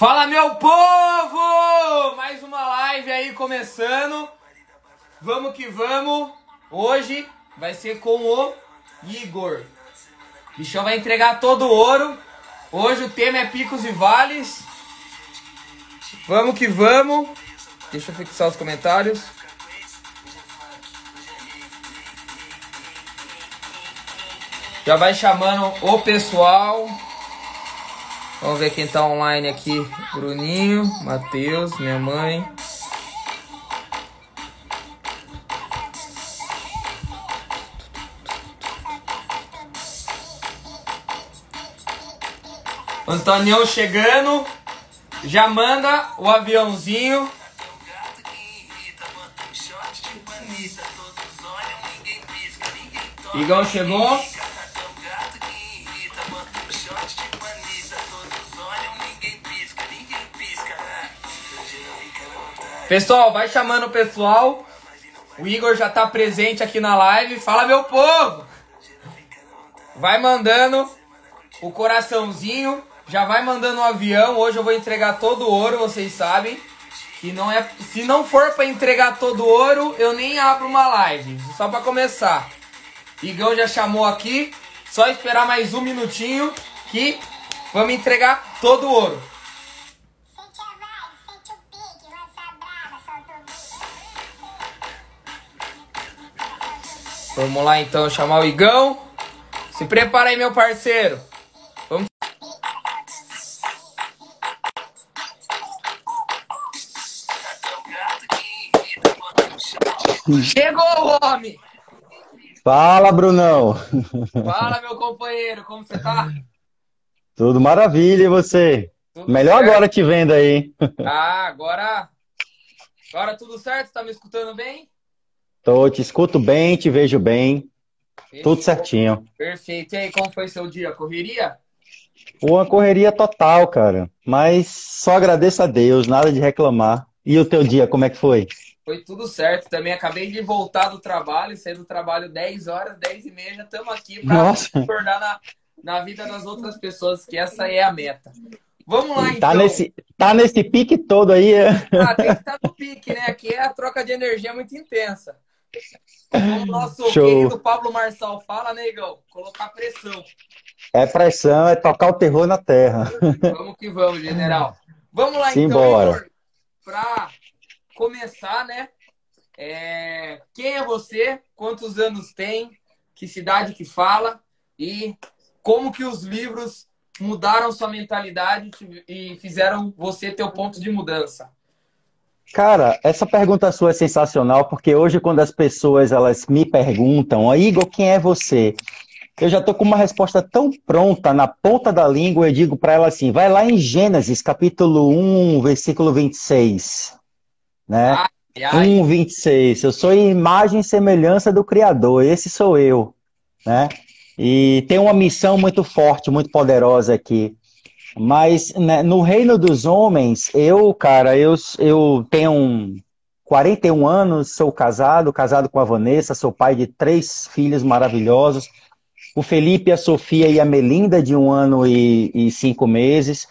Fala meu povo! Mais uma live aí começando. Vamos que vamos. Hoje vai ser com o Igor. O bichão vai entregar todo o ouro. Hoje o tema é picos e vales. Vamos que vamos. Deixa eu fixar os comentários. Já vai chamando o pessoal. Vamos ver quem tá online aqui. Bruninho, Matheus, minha mãe. Antonião chegando. Já manda o aviãozinho. Igão chegou. Pessoal, vai chamando o pessoal. O Igor já tá presente aqui na live. Fala, meu povo! Vai mandando o coraçãozinho. Já vai mandando o um avião. Hoje eu vou entregar todo o ouro, vocês sabem. Que não é, se não for para entregar todo o ouro, eu nem abro uma live. Só para começar. Igão já chamou aqui. Só esperar mais um minutinho que vamos entregar todo o ouro. Vamos lá então chamar o Igão. Se prepara aí, meu parceiro. Vamos. Chegou o homem! Fala, Brunão! Fala, meu companheiro, como você tá? Tudo maravilha, e você? Tudo Melhor certo. agora te vendo aí. Ah, agora. Agora tudo certo? Tá me escutando bem? Tô, te escuto bem, te vejo bem. Perfeito. Tudo certinho. Perfeito. E aí, como foi seu dia? Correria? Uma correria total, cara. Mas só agradeço a Deus, nada de reclamar. E o teu dia, como é que foi? Foi tudo certo. Também acabei de voltar do trabalho, saí do trabalho 10 horas, 10 e meia, já estamos aqui para acordar na, na vida das outras pessoas, que essa é a meta. Vamos lá, tá então. Nesse, tá nesse pique todo aí. É? Ah, tem que estar tá no pique, né? Aqui é a troca de energia muito intensa. Como o nosso Show. querido Pablo Marçal fala, negão, colocar pressão. É pressão, é tocar o terror na terra. Vamos que vamos, general. Vamos lá, Simbora. então, para começar, né? É... Quem é você? Quantos anos tem? Que cidade que fala? E como que os livros mudaram sua mentalidade e fizeram você ter o ponto de mudança? Cara, essa pergunta sua é sensacional, porque hoje quando as pessoas elas me perguntam, Igor, quem é você? Eu já estou com uma resposta tão pronta na ponta da língua, eu digo para ela assim, vai lá em Gênesis, capítulo 1, versículo 26. Né? Ai, ai. 1, 26. Eu sou imagem e semelhança do Criador, esse sou eu. Né? E tem uma missão muito forte, muito poderosa aqui. Mas né, no reino dos homens, eu, cara, eu, eu tenho 41 anos, sou casado, casado com a Vanessa, sou pai de três filhos maravilhosos. O Felipe, a Sofia e a Melinda, de um ano e, e cinco meses.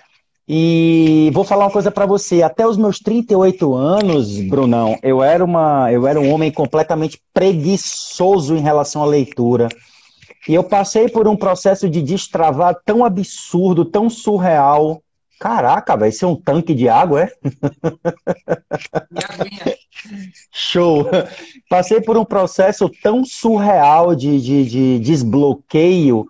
E vou falar uma coisa para você. Até os meus 38 anos, Brunão, eu era, uma, eu era um homem completamente preguiçoso em relação à leitura. E eu passei por um processo de destravar tão absurdo, tão surreal. Caraca, vai ser um tanque de água, é? Show! Passei por um processo tão surreal de, de, de desbloqueio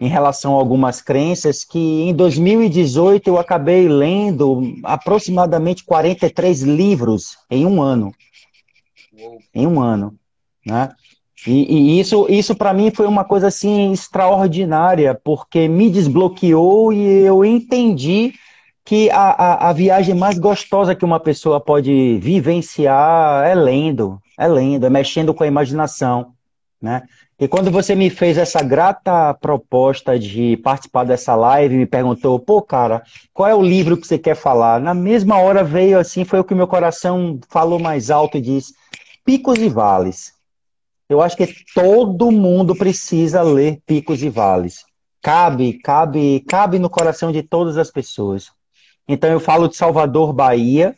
em relação a algumas crenças que em 2018 eu acabei lendo aproximadamente 43 livros em um ano. Em um ano. Né? E, e isso, isso para mim foi uma coisa assim extraordinária, porque me desbloqueou e eu entendi que a, a, a, viagem mais gostosa que uma pessoa pode vivenciar é lendo, é lendo, é mexendo com a imaginação, né? E quando você me fez essa grata proposta de participar dessa live, me perguntou, pô, cara, qual é o livro que você quer falar? Na mesma hora veio assim, foi o que meu coração falou mais alto e disse, Picos e Vales. Eu acho que todo mundo precisa ler Picos e Vales. Cabe, cabe, cabe no coração de todas as pessoas. Então eu falo de Salvador, Bahia.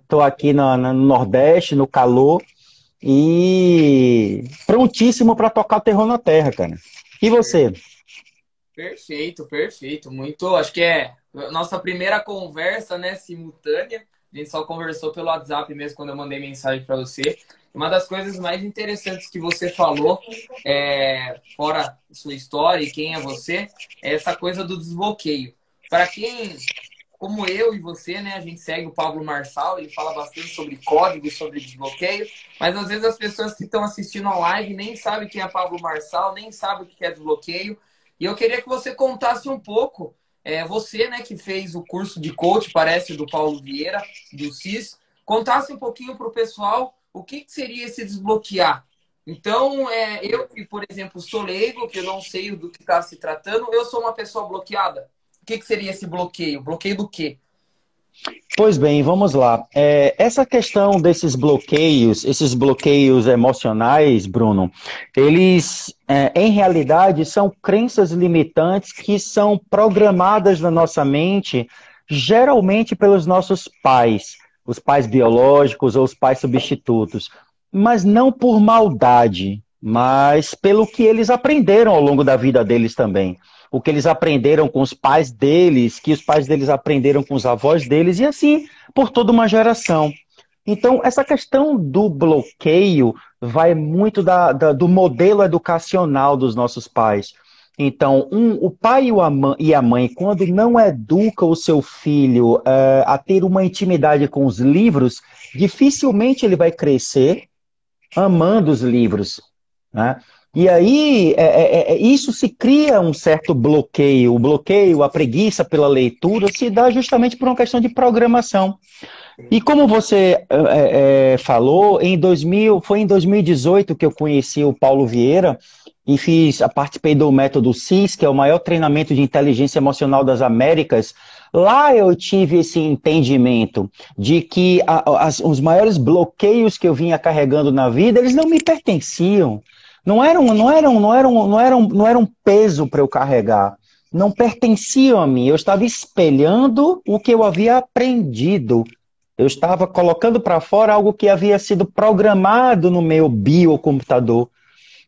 Estou né? aqui no, no Nordeste, no calor, e prontíssimo para tocar terror na terra, cara. E você? Perfeito, perfeito. Muito, acho que é nossa primeira conversa, né, simultânea. A gente só conversou pelo WhatsApp mesmo quando eu mandei mensagem para você. Uma das coisas mais interessantes que você falou, é, fora sua história e quem é você, é essa coisa do desbloqueio. Para quem, como eu e você, né, a gente segue o Pablo Marçal, ele fala bastante sobre código, sobre desbloqueio, mas às vezes as pessoas que estão assistindo a live nem sabem quem é Pablo Marçal, nem sabem o que é desbloqueio. E eu queria que você contasse um pouco, é, você, né, que fez o curso de coach, parece, do Paulo Vieira, do CIS, contasse um pouquinho para o pessoal o que, que, seria esse desbloquear. Então, é, eu que, por exemplo, sou leigo, que eu não sei do que está se tratando, eu sou uma pessoa bloqueada. O que, que seria esse bloqueio? Bloqueio do quê? Pois bem, vamos lá. É, essa questão desses bloqueios, esses bloqueios emocionais, Bruno, eles, é, em realidade, são crenças limitantes que são programadas na nossa mente, geralmente pelos nossos pais, os pais biológicos ou os pais substitutos, mas não por maldade, mas pelo que eles aprenderam ao longo da vida deles também o que eles aprenderam com os pais deles, que os pais deles aprenderam com os avós deles, e assim por toda uma geração. Então, essa questão do bloqueio vai muito da, da, do modelo educacional dos nossos pais. Então, um, o pai e a mãe, quando não educa o seu filho uh, a ter uma intimidade com os livros, dificilmente ele vai crescer amando os livros. Né? E aí, é, é, é, isso se cria um certo bloqueio. O bloqueio, a preguiça pela leitura, se dá justamente por uma questão de programação. E como você é, é falou, em 2000, foi em 2018 que eu conheci o Paulo Vieira e fiz, participei do método CIS, que é o maior treinamento de inteligência emocional das Américas. Lá eu tive esse entendimento de que a, as, os maiores bloqueios que eu vinha carregando na vida, eles não me pertenciam. Não era um, não era um, não era um, não era um, não era um peso para eu carregar. Não pertenciam a mim. Eu estava espelhando o que eu havia aprendido. Eu estava colocando para fora algo que havia sido programado no meu biocomputador.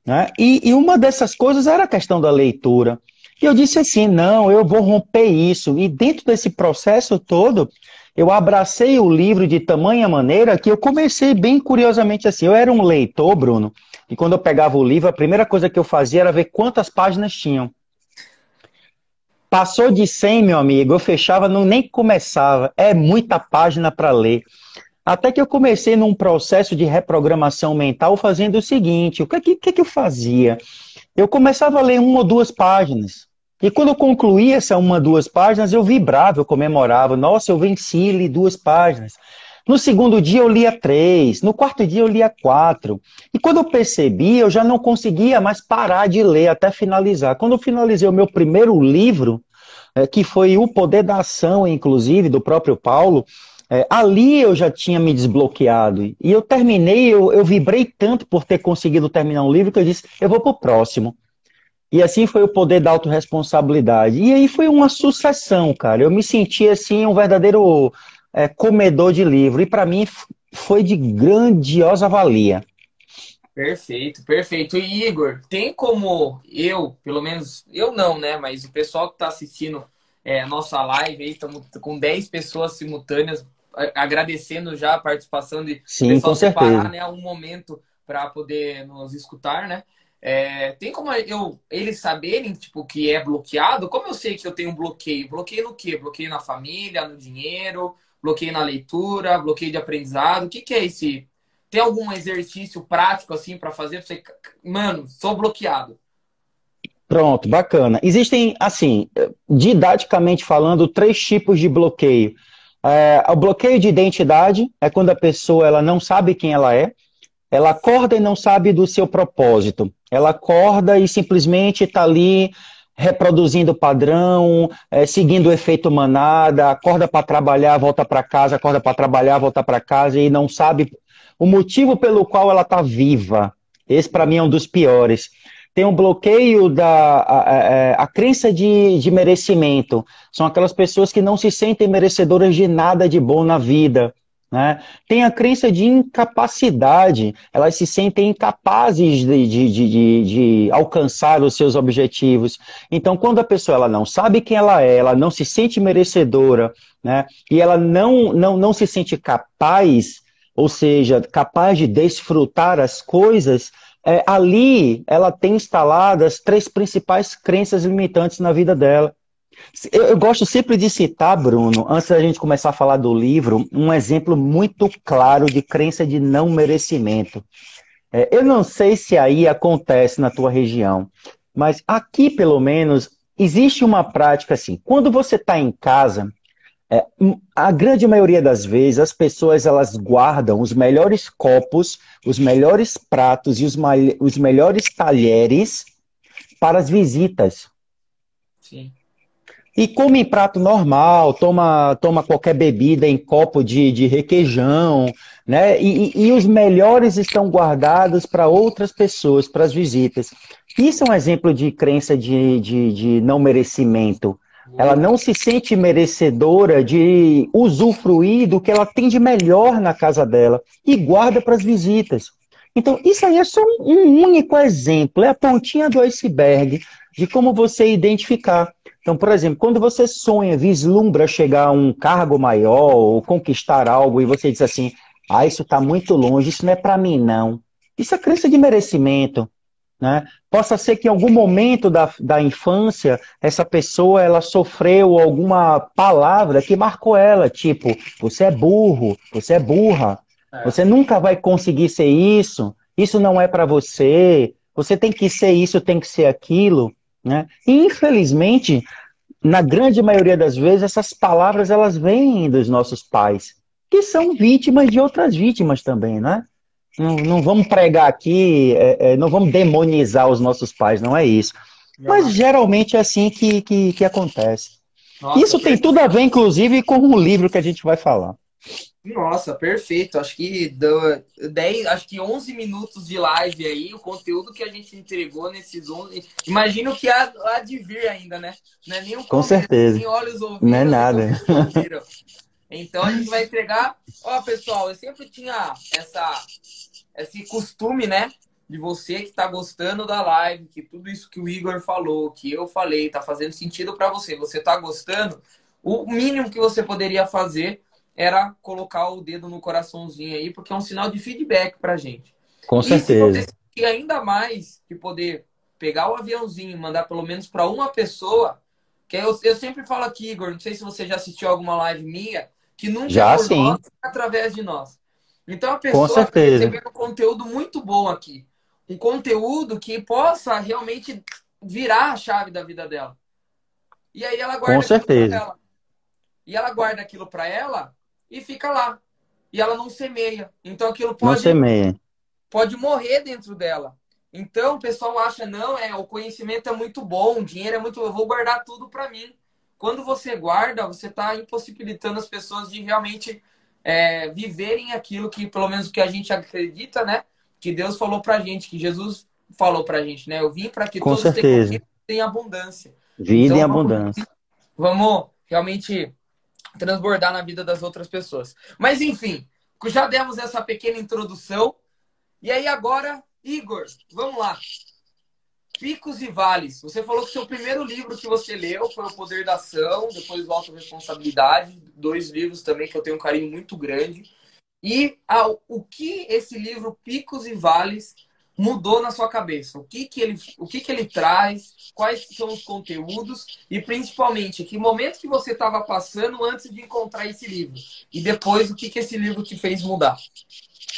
Né? E, e uma dessas coisas era a questão da leitura. E eu disse assim: não, eu vou romper isso. E dentro desse processo todo, eu abracei o livro de tamanha maneira que eu comecei bem curiosamente assim. Eu era um leitor, Bruno, e quando eu pegava o livro, a primeira coisa que eu fazia era ver quantas páginas tinham. Passou de 100, meu amigo, eu fechava, não nem começava. É muita página para ler. Até que eu comecei num processo de reprogramação mental fazendo o seguinte: o que, que, que eu fazia? Eu começava a ler uma ou duas páginas. E quando eu concluía essa uma, duas páginas, eu vibrava, eu comemorava. Nossa, eu venci, li duas páginas. No segundo dia eu lia três, no quarto dia eu lia quatro. E quando eu percebi, eu já não conseguia mais parar de ler até finalizar. Quando eu finalizei o meu primeiro livro, é, que foi O Poder da Ação, inclusive, do próprio Paulo, é, ali eu já tinha me desbloqueado. E eu terminei, eu, eu vibrei tanto por ter conseguido terminar um livro que eu disse, eu vou para o próximo. E assim foi o poder da autorresponsabilidade. E aí foi uma sucessão, cara. Eu me senti assim um verdadeiro é, comedor de livro. E para mim foi de grandiosa valia. Perfeito, perfeito. E Igor, tem como eu, pelo menos, eu não, né? Mas o pessoal que está assistindo é, nossa live aí, estamos com 10 pessoas simultâneas, agradecendo já a participação de Sim, pessoal com separar certeza. né, um momento para poder nos escutar, né? É, tem como eu, eles saberem tipo que é bloqueado? Como eu sei que eu tenho um bloqueio? Bloqueio no quê? Bloqueio na família, no dinheiro, bloqueio na leitura, bloqueio de aprendizado. O que, que é esse? Tem algum exercício prático assim para fazer? Pra você, mano, sou bloqueado. Pronto, bacana. Existem, assim, didaticamente falando, três tipos de bloqueio. É, o bloqueio de identidade é quando a pessoa ela não sabe quem ela é. Ela acorda e não sabe do seu propósito. Ela acorda e simplesmente está ali reproduzindo o padrão, é, seguindo o efeito manada, acorda para trabalhar, volta para casa, acorda para trabalhar, volta para casa e não sabe o motivo pelo qual ela está viva. Esse para mim é um dos piores. Tem um bloqueio da a, a, é, a crença de, de merecimento. São aquelas pessoas que não se sentem merecedoras de nada de bom na vida. Né? Tem a crença de incapacidade, elas se sentem incapazes de, de, de, de, alcançar os seus objetivos. Então, quando a pessoa ela não sabe quem ela é, ela não se sente merecedora, né? e ela não, não, não se sente capaz, ou seja, capaz de desfrutar as coisas, é, ali ela tem instaladas três principais crenças limitantes na vida dela. Eu, eu, gosto sempre de citar, Bruno, antes da gente começar a falar do livro, um exemplo muito claro de crença de não merecimento. É, eu não sei se aí acontece na tua região, mas aqui, pelo menos, existe uma prática assim. Quando você está em casa, é, a grande maioria das vezes as pessoas elas guardam os melhores copos, os melhores pratos e os, os melhores talheres para as visitas. Sim. E come em prato normal, toma, toma qualquer bebida em copo de, de requeijão, né? E, e, e os melhores estão guardados para outras pessoas, para as visitas. Isso é um exemplo de crença de, de, de não merecimento. Ela não se sente merecedora de usufruir do que ela tem de melhor na casa dela e guarda para as visitas. Então, isso aí é só um único exemplo, é a pontinha do iceberg de como você identificar. Então, por exemplo, quando você sonha, vislumbra chegar a um cargo maior ou conquistar algo e você diz assim: ah, isso está muito longe, isso não é para mim, não. Isso é crença de merecimento. Né? Possa ser que em algum momento da, da infância essa pessoa ela sofreu alguma palavra que marcou ela, tipo, você é burro, você é burra, é. você nunca vai conseguir ser isso, isso não é para você, você tem que ser isso, tem que ser aquilo. Né? E, infelizmente, na grande maioria das vezes, essas palavras elas vêm dos nossos pais, que são vítimas de outras vítimas também, né? Não, não vamos pregar aqui, é, é, não vamos demonizar os nossos pais, não é isso. Mas geralmente é assim que, que, que acontece. Nossa, isso tem tudo a ver, inclusive, com o livro que a gente vai falar. Nossa, perfeito. Acho que deu 10, acho que 11 minutos de live aí, o conteúdo que a gente entregou nesses 11. Imagino que há, há de vir ainda, né? Não é nem um Com certeza. Nem olhos ouvidos. Não é nada. Então a gente vai entregar. Ó, pessoal, eu sempre tinha essa esse costume, né? De você que está gostando da live, que tudo isso que o Igor falou, que eu falei, está fazendo sentido para você. Você está gostando? O mínimo que você poderia fazer era colocar o dedo no coraçãozinho aí, porque é um sinal de feedback para gente. Com e certeza. E ainda mais que poder pegar o aviãozinho e mandar pelo menos para uma pessoa, que eu, eu sempre falo aqui, Igor, não sei se você já assistiu alguma live minha, que nunca já, é por sim. nós, através de nós. Então a pessoa está recebendo um conteúdo muito bom aqui. Um conteúdo que possa realmente virar a chave da vida dela. E aí ela guarda Com certeza. Ela. E ela guarda aquilo para ela e fica lá. E ela não semeia. Então aquilo pode, pode morrer dentro dela. Então o pessoal acha, não, é, o conhecimento é muito bom, o dinheiro é muito eu vou guardar tudo para mim. Quando você guarda, você está impossibilitando as pessoas de realmente é, viverem aquilo que, pelo menos, que a gente acredita, né? Que Deus falou pra gente, que Jesus falou pra gente, né? Eu vim para que Com todos certeza. tenham abundância. Vida então, em abundância. Vamos, vamos realmente transbordar na vida das outras pessoas. Mas, enfim, já demos essa pequena introdução. E aí, agora, Igor, vamos lá. Picos e Vales. Você falou que seu primeiro livro que você leu foi O Poder da Ação, depois o Autoresponsabilidade, dois livros também que eu tenho um carinho muito grande. E ao, o que esse livro Picos e Vales mudou na sua cabeça? O que, que, ele, o que, que ele traz? Quais são os conteúdos? E principalmente, que momento que você estava passando antes de encontrar esse livro? E depois, o que, que esse livro te fez mudar?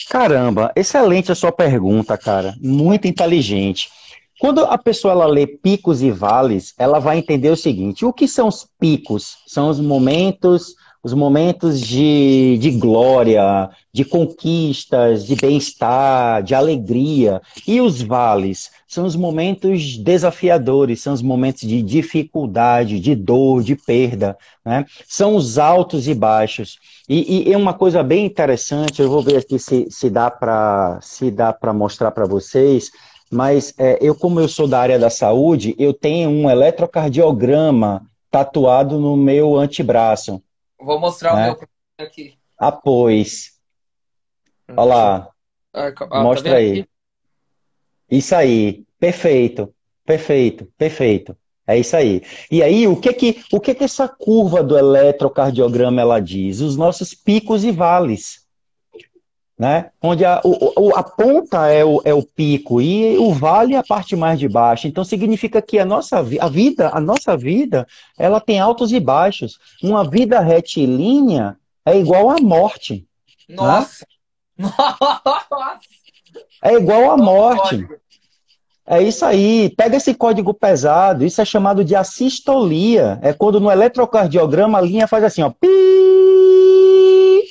Caramba, excelente a sua pergunta, cara. Muito inteligente. Quando a pessoa ela lê picos e vales, ela vai entender o seguinte: o que são os picos? São os momentos, os momentos de, de glória, de conquistas, de bem-estar, de alegria. E os vales são os momentos desafiadores, são os momentos de dificuldade, de dor, de perda. Né? São os altos e baixos. E, e uma coisa bem interessante, eu vou ver aqui se, se dá para mostrar para vocês mas é, eu, como eu sou da área da saúde, eu tenho um eletrocardiograma tatuado no meu antebraço. Vou mostrar né? o meu aqui. Ah, pois. Olha lá. Ah, tá Mostra tá aí. Aqui? Isso aí. Perfeito. Perfeito. Perfeito. É isso aí. E aí, o que que, o que que essa curva do eletrocardiograma ela diz? Os nossos picos e vales. Né? Onde a, o, a ponta é o, é o pico e o vale é a parte mais de baixo. Então significa que a nossa a vida, a nossa vida, ela tem altos e baixos. Uma vida retilínea é igual à morte. Né? Nossa. Né? É igual à morte. É isso aí. Pega esse código pesado. Isso é chamado de assistolia. É quando no eletrocardiograma a linha faz assim, ó. Pi,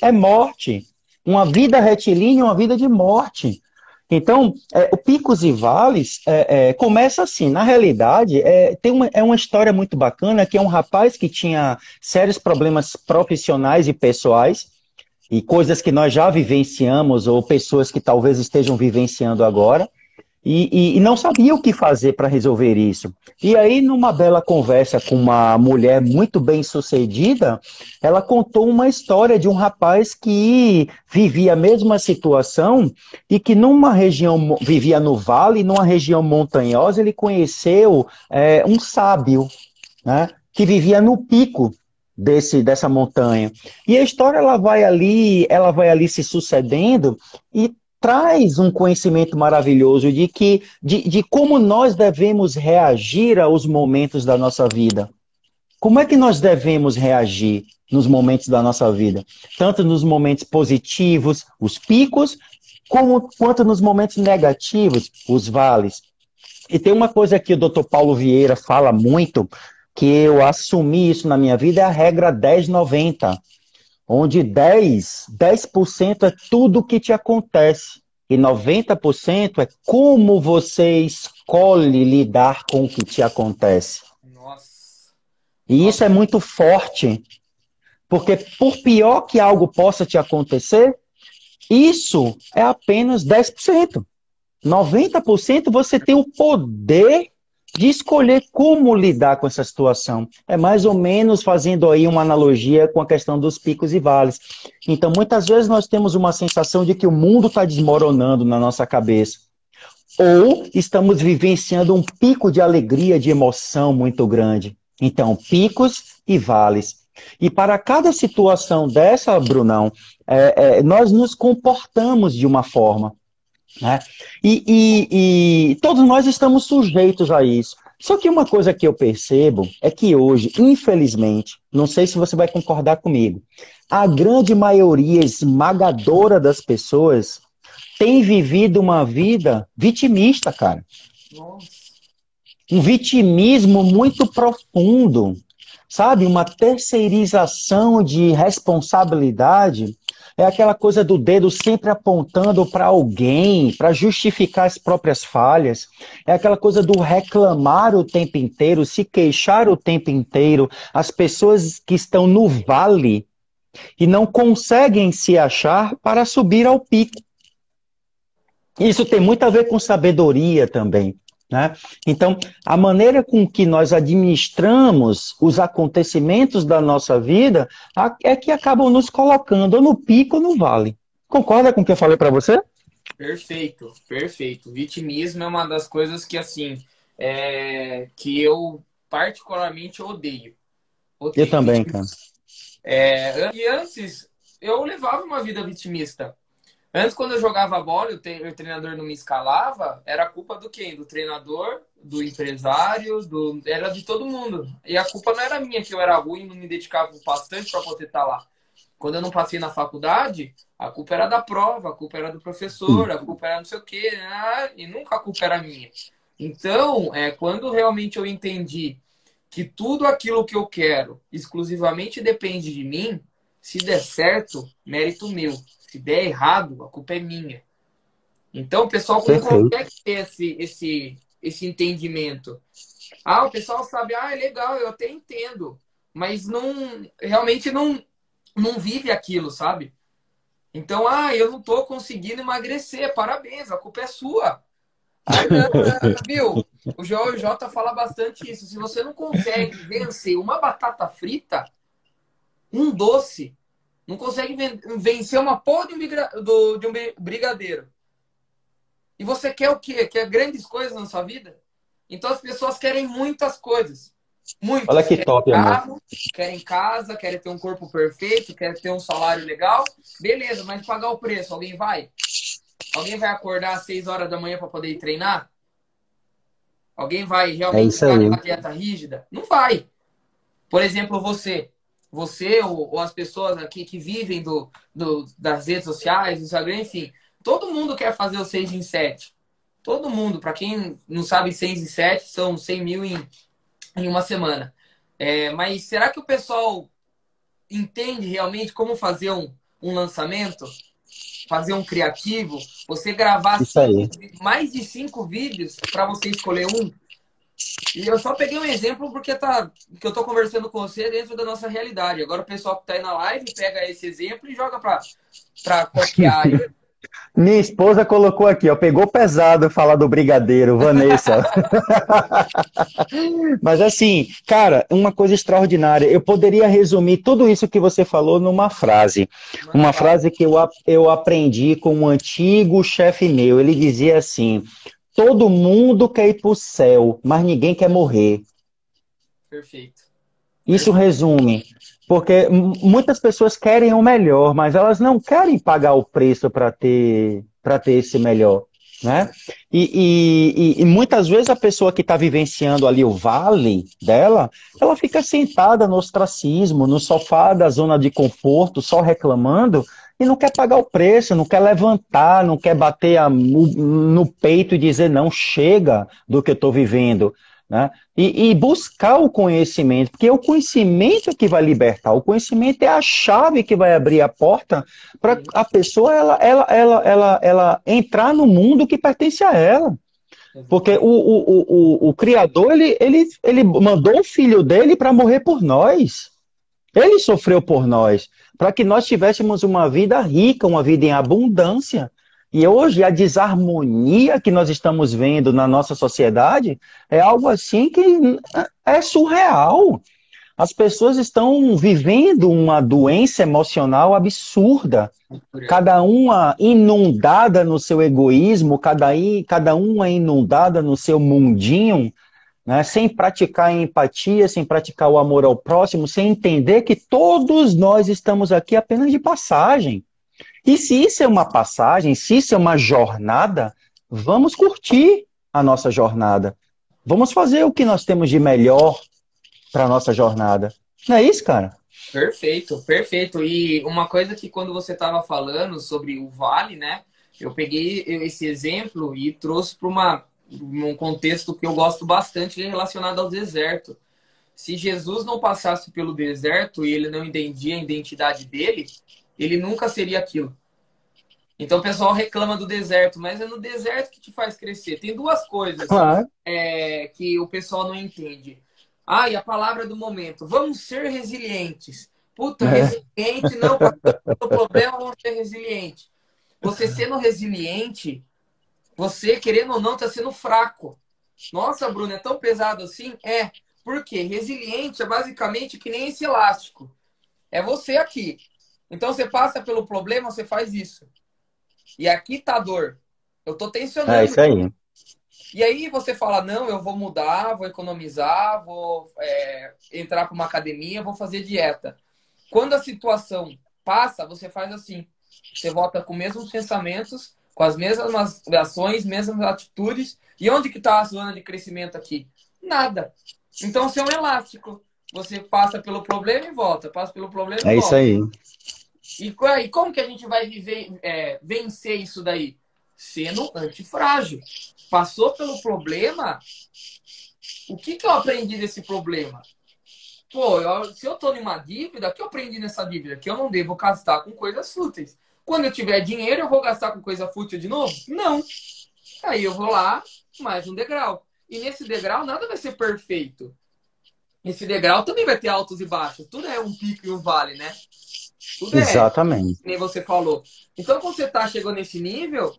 é morte. Uma vida retilínea, uma vida de morte. Então, é, o Picos e Vales é, é, começa assim. Na realidade, é, tem uma, é uma história muito bacana que é um rapaz que tinha sérios problemas profissionais e pessoais e coisas que nós já vivenciamos ou pessoas que talvez estejam vivenciando agora e, e, e não sabia o que fazer para resolver isso. E aí, numa bela conversa com uma mulher muito bem sucedida, ela contou uma história de um rapaz que vivia a mesma situação e que numa região, vivia no vale, numa região montanhosa, ele conheceu é, um sábio, né, que vivia no pico desse dessa montanha. E a história ela vai ali, ela vai ali se sucedendo e traz um conhecimento maravilhoso de que de, de como nós devemos reagir aos momentos da nossa vida. Como é que nós devemos reagir nos momentos da nossa vida? Tanto nos momentos positivos, os picos, como, quanto nos momentos negativos, os vales. E tem uma coisa que o Dr. Paulo Vieira fala muito, que eu assumi isso na minha vida, é a regra 1090 onde 10, 10% é tudo o que te acontece e 90% é como você escolhe lidar com o que te acontece. Nossa. E isso é muito forte, porque por pior que algo possa te acontecer, isso é apenas 10%. 90% você tem o poder de escolher como lidar com essa situação. É mais ou menos fazendo aí uma analogia com a questão dos picos e vales. Então, muitas vezes nós temos uma sensação de que o mundo está desmoronando na nossa cabeça. Ou estamos vivenciando um pico de alegria, de emoção muito grande. Então, picos e vales. E para cada situação dessa, Brunão, é, é, nós nos comportamos de uma forma. Né? E, e, e todos nós estamos sujeitos a isso. Só que uma coisa que eu percebo é que hoje, infelizmente, não sei se você vai concordar comigo, a grande maioria esmagadora das pessoas tem vivido uma vida vitimista, cara. Nossa. Um vitimismo muito profundo, sabe? Uma terceirização de responsabilidade é aquela coisa do dedo sempre apontando para alguém, para justificar as próprias falhas. É aquela coisa do reclamar o tempo inteiro, se queixar o tempo inteiro. As pessoas que estão no vale e não conseguem se achar para subir ao pico. Isso tem muito a ver com sabedoria também. Né? Então, a maneira com que nós administramos os acontecimentos da nossa vida é que acabam nos colocando no pico ou no vale. Concorda com o que eu falei para você? Perfeito, perfeito. Vitimismo é uma das coisas que, assim, é... que eu particularmente odeio. odeio. Eu também, cara. É... E antes, eu levava uma vida vitimista. Antes, quando eu jogava bola, o treinador não me escalava, era culpa do quem? Do treinador, do empresário, do... era de todo mundo. E a culpa não era minha, que eu era ruim, não me dedicava bastante para poder estar tá lá. Quando eu não passei na faculdade, a culpa era da prova, a culpa era do professor, a culpa era não sei o quê, né? e nunca a culpa era minha. Então, é, quando realmente eu entendi que tudo aquilo que eu quero exclusivamente depende de mim, se der certo, mérito meu. Se der errado, a culpa é minha. Então, o pessoal não consegue ter esse, esse, esse entendimento. Ah, o pessoal sabe, ah, é legal, eu até entendo. Mas não realmente não, não vive aquilo, sabe? Então, ah, eu não tô conseguindo emagrecer. Parabéns, a culpa é sua. viu? O João J fala bastante isso. Se você não consegue vencer uma batata frita, um doce, não consegue vencer uma porra de um, de um brigadeiro. E você quer o quê? Quer grandes coisas na sua vida? Então as pessoas querem muitas coisas. Muitas. Olha que querem top, carro, amor. Querem casa, querem ter um corpo perfeito, querem ter um salário legal. Beleza, mas pagar o preço, alguém vai? Alguém vai acordar às 6 horas da manhã para poder ir treinar? Alguém vai realmente é ficar numa dieta rígida? Não vai. Por exemplo, você. Você ou, ou as pessoas aqui que vivem do, do, das redes sociais, do Instagram, enfim. Todo mundo quer fazer o 6 em 7. Todo mundo. Para quem não sabe, 6 em 7 são 100 mil em, em uma semana. É, mas será que o pessoal entende realmente como fazer um, um lançamento? fazer um criativo, você gravar cinco, mais de cinco vídeos para você escolher um. E eu só peguei um exemplo porque tá, que eu tô conversando com você dentro da nossa realidade. Agora o pessoal que tá aí na live pega esse exemplo e joga para qualquer área. Minha esposa colocou aqui, ó, pegou pesado falar do brigadeiro, Vanessa. Mas assim, cara, uma coisa extraordinária. Eu poderia resumir tudo isso que você falou numa frase. Uma frase que eu, eu aprendi com um antigo chefe meu. Ele dizia assim: todo mundo quer ir para o céu, mas ninguém quer morrer. Perfeito. Isso resume porque muitas pessoas querem o melhor, mas elas não querem pagar o preço para ter, ter esse melhor. Né? E, e, e, muitas vezes a pessoa que está vivenciando ali o vale dela, ela fica sentada no ostracismo, no sofá da zona de conforto, só reclamando, e não quer pagar o preço, não quer levantar, não quer bater a, no, no peito e dizer não, chega do que eu estou vivendo. Né? E, e, buscar o conhecimento, porque é o conhecimento que vai libertar, o conhecimento é a chave que vai abrir a porta para a pessoa ela, ela, ela, ela, ela entrar no mundo que pertence a ela. Porque o, o, o, o, Criador, ele, ele, ele mandou o filho dele para morrer por nós. Ele sofreu por nós, para que nós tivéssemos uma vida rica, uma vida em abundância. E hoje a desarmonia que nós estamos vendo na nossa sociedade é algo assim que é surreal. As pessoas estão vivendo uma doença emocional absurda. Cada uma inundada no seu egoísmo, cada, cada uma inundada no seu mundinho, né? sem praticar empatia, sem praticar o amor ao próximo, sem entender que todos nós estamos aqui apenas de passagem. E se isso é uma passagem, se isso é uma jornada, vamos curtir a nossa jornada. Vamos fazer o que nós temos de melhor para a nossa jornada. Não é isso, cara? Perfeito, perfeito. E uma coisa que quando você estava falando sobre o vale, né? Eu peguei esse exemplo e trouxe para um contexto que eu gosto bastante relacionado ao deserto. Se Jesus não passasse pelo deserto e ele não entendia a identidade dele, ele nunca seria aquilo. Então o pessoal reclama do deserto, mas é no deserto que te faz crescer. Tem duas coisas claro. é, que o pessoal não entende. Ah, e a palavra do momento. Vamos ser resilientes. Puta, é. resiliente não, o problema vamos ser resiliente. Você sendo resiliente, você, querendo ou não, está sendo fraco. Nossa, Bruno, é tão pesado assim? É. Por quê? Resiliente é basicamente que nem esse elástico. É você aqui. Então você passa pelo problema, você faz isso. E aqui tá a dor. Eu tô tensionando. É isso aí. E aí você fala, não, eu vou mudar, vou economizar, vou é, entrar para uma academia, vou fazer dieta. Quando a situação passa, você faz assim. Você volta com os mesmos pensamentos, com as mesmas ações, mesmas atitudes. E onde que está a zona de crescimento aqui? Nada. Então você é um elástico. Você passa pelo problema e volta, passa pelo problema e é volta. isso aí. E, e como que a gente vai viver, é, vencer isso daí? Sendo antifrágil. Passou pelo problema, o que, que eu aprendi desse problema? Pô, eu, se eu tô numa dívida, o que eu aprendi nessa dívida? Que eu não devo gastar com coisas fúteis. Quando eu tiver dinheiro, eu vou gastar com coisa fútil de novo? Não. Aí eu vou lá, mais um degrau. E nesse degrau, nada vai ser perfeito. Esse degrau também vai ter altos e baixos. Tudo é um pico e um vale, né? Tudo Exatamente. É, nem você falou. Então, quando você tá chegando nesse nível,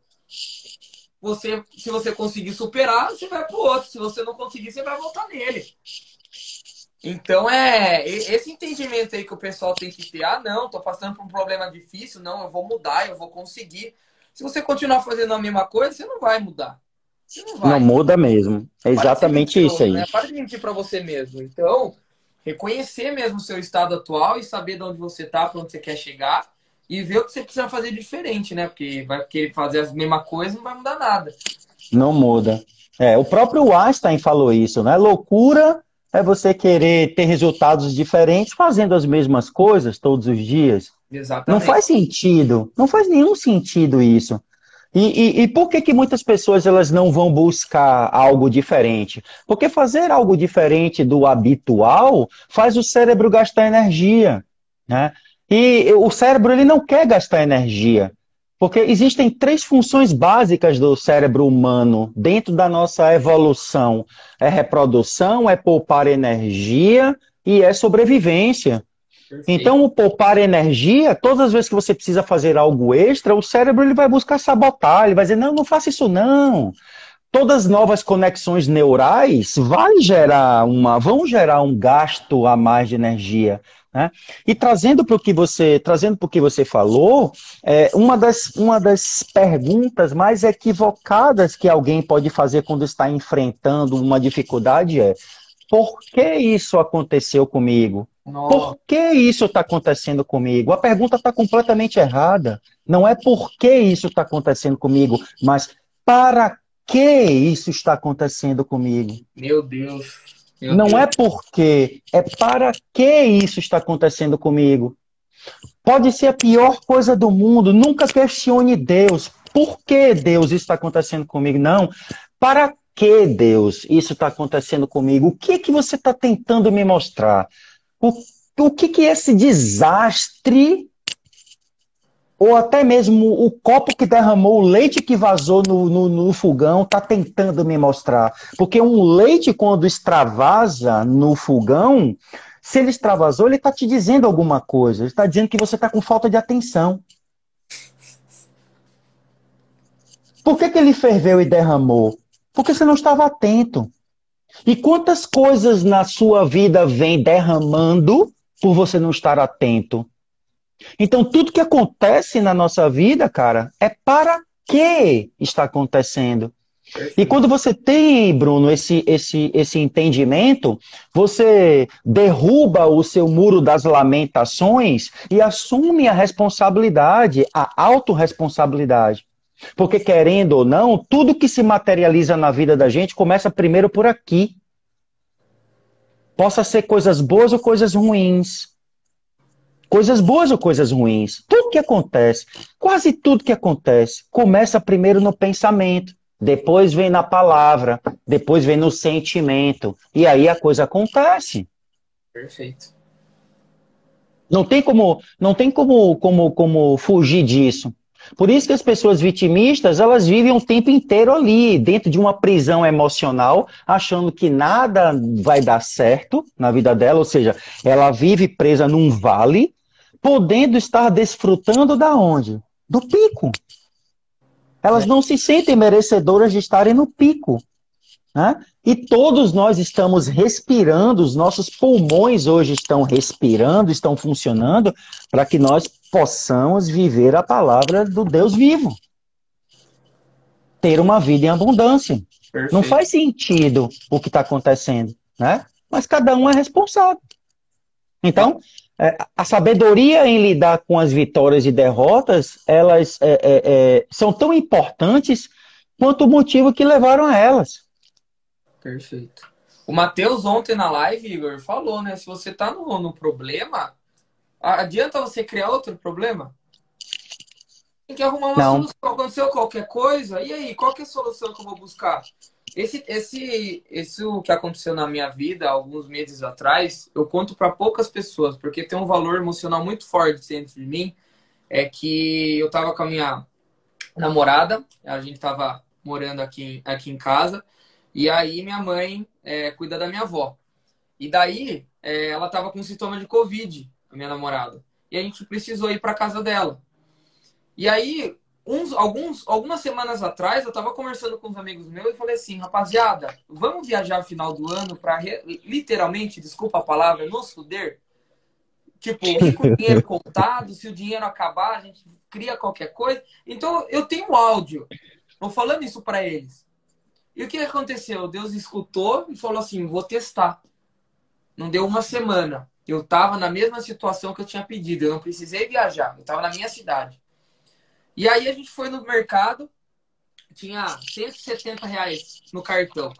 você, se você conseguir superar, você vai pro outro. Se você não conseguir, você vai voltar nele. Então é esse entendimento aí que o pessoal tem que ter. Ah, não, tô passando por um problema difícil, não, eu vou mudar, eu vou conseguir. Se você continuar fazendo a mesma coisa, você não vai mudar. Você não, vai. não muda mesmo. É exatamente isso aí. Né? Para de mentir para você mesmo. Então, reconhecer mesmo o seu estado atual e saber de onde você tá, para onde você quer chegar e ver o que você precisa fazer diferente, né? Porque vai querer fazer as mesmas coisas não vai mudar nada. Não muda. É, o próprio Einstein falou isso, né? Loucura é você querer ter resultados diferentes fazendo as mesmas coisas todos os dias. Exatamente. Não faz sentido. Não faz nenhum sentido isso. E, e, e, por que, que muitas pessoas elas não vão buscar algo diferente? Porque fazer algo diferente do habitual faz o cérebro gastar energia. Né? E o cérebro ele não quer gastar energia. Porque existem três funções básicas do cérebro humano dentro da nossa evolução: é reprodução, é poupar energia e é sobrevivência. Então, o poupar energia, todas as vezes que você precisa fazer algo extra, o cérebro ele vai buscar sabotar, ele vai dizer, não, não faça isso não. Todas as novas conexões neurais vai gerar uma, vão gerar um gasto a mais de energia. Né? E trazendo para o que você, trazendo para o que você falou, é, uma, das, uma das perguntas mais equivocadas que alguém pode fazer quando está enfrentando uma dificuldade é: por que isso aconteceu comigo? Nossa. Por que isso está acontecendo comigo? A pergunta está completamente errada. Não é por que isso está acontecendo comigo, mas para que isso está acontecendo comigo? Meu Deus. Meu Não Deus. é porque, é para que isso está acontecendo comigo. Pode ser a pior coisa do mundo. Nunca questione Deus. Por que Deus está acontecendo comigo? Não. Para que Deus isso está acontecendo comigo? O que que você está tentando me mostrar? O, o que, que esse desastre, ou até mesmo o copo que derramou, o leite que vazou no, no, no fogão, está tentando me mostrar? Porque um leite, quando extravasa no fogão, se ele extravasou, ele está te dizendo alguma coisa. Ele está dizendo que você está com falta de atenção. Por que, que ele ferveu e derramou? Porque você não estava atento. E quantas coisas na sua vida vem derramando por você não estar atento? Então, tudo que acontece na nossa vida, cara, é para que está acontecendo. E quando você tem, Bruno, esse, esse, esse entendimento, você derruba o seu muro das lamentações e assume a responsabilidade, a autorresponsabilidade. Porque, querendo ou não, tudo que se materializa na vida da gente começa primeiro por aqui. Possa ser coisas boas ou coisas ruins. Coisas boas ou coisas ruins. Tudo que acontece, quase tudo que acontece, começa primeiro no pensamento, depois vem na palavra, depois vem no sentimento. E aí a coisa acontece. Perfeito. Não tem como, não tem como, como, como fugir disso. Por isso que as pessoas vitimistas, elas vivem um tempo inteiro ali, dentro de uma prisão emocional, achando que nada vai dar certo na vida dela, ou seja, ela vive presa num vale, podendo estar desfrutando da onde? Do pico. Elas não se sentem merecedoras de estarem no pico. Né? E todos nós estamos respirando, os nossos pulmões hoje estão respirando, estão funcionando, para que nós possamos viver a palavra do Deus vivo. Ter uma vida em abundância. Perfeito. Não faz sentido o que está acontecendo, né? Mas cada um é responsável. Então, é, a sabedoria em lidar com as vitórias e derrotas, elas é, é, é são tão importantes quanto o motivo que levaram a elas. Perfeito. O Matheus ontem na live, Igor, falou, né? Se você tá no, no problema, adianta você criar outro problema? Tem que arrumar uma Não. solução. Aconteceu qualquer coisa, e aí, qual que é a solução que eu vou buscar? Esse, esse, isso que aconteceu na minha vida alguns meses atrás, eu conto para poucas pessoas, porque tem um valor emocional muito forte dentro de mim. É que eu tava com a minha namorada, a gente tava morando aqui, aqui em casa, e aí minha mãe é, cuida da minha avó. E daí é, ela tava com sintoma de Covid, a minha namorada. E a gente precisou ir para casa dela. E aí uns, alguns, algumas semanas atrás, eu tava conversando com uns amigos meus e falei assim, rapaziada, vamos viajar no final do ano para literalmente, desculpa a palavra, nos fuder? Tipo, com o dinheiro contado, se o dinheiro acabar, a gente cria qualquer coisa. Então, eu tenho áudio. Vou falando isso para eles. E o que aconteceu? Deus escutou e falou assim: vou testar. Não deu uma semana. Eu estava na mesma situação que eu tinha pedido. Eu não precisei viajar. Eu estava na minha cidade. E aí a gente foi no mercado. Tinha 170 reais no cartão.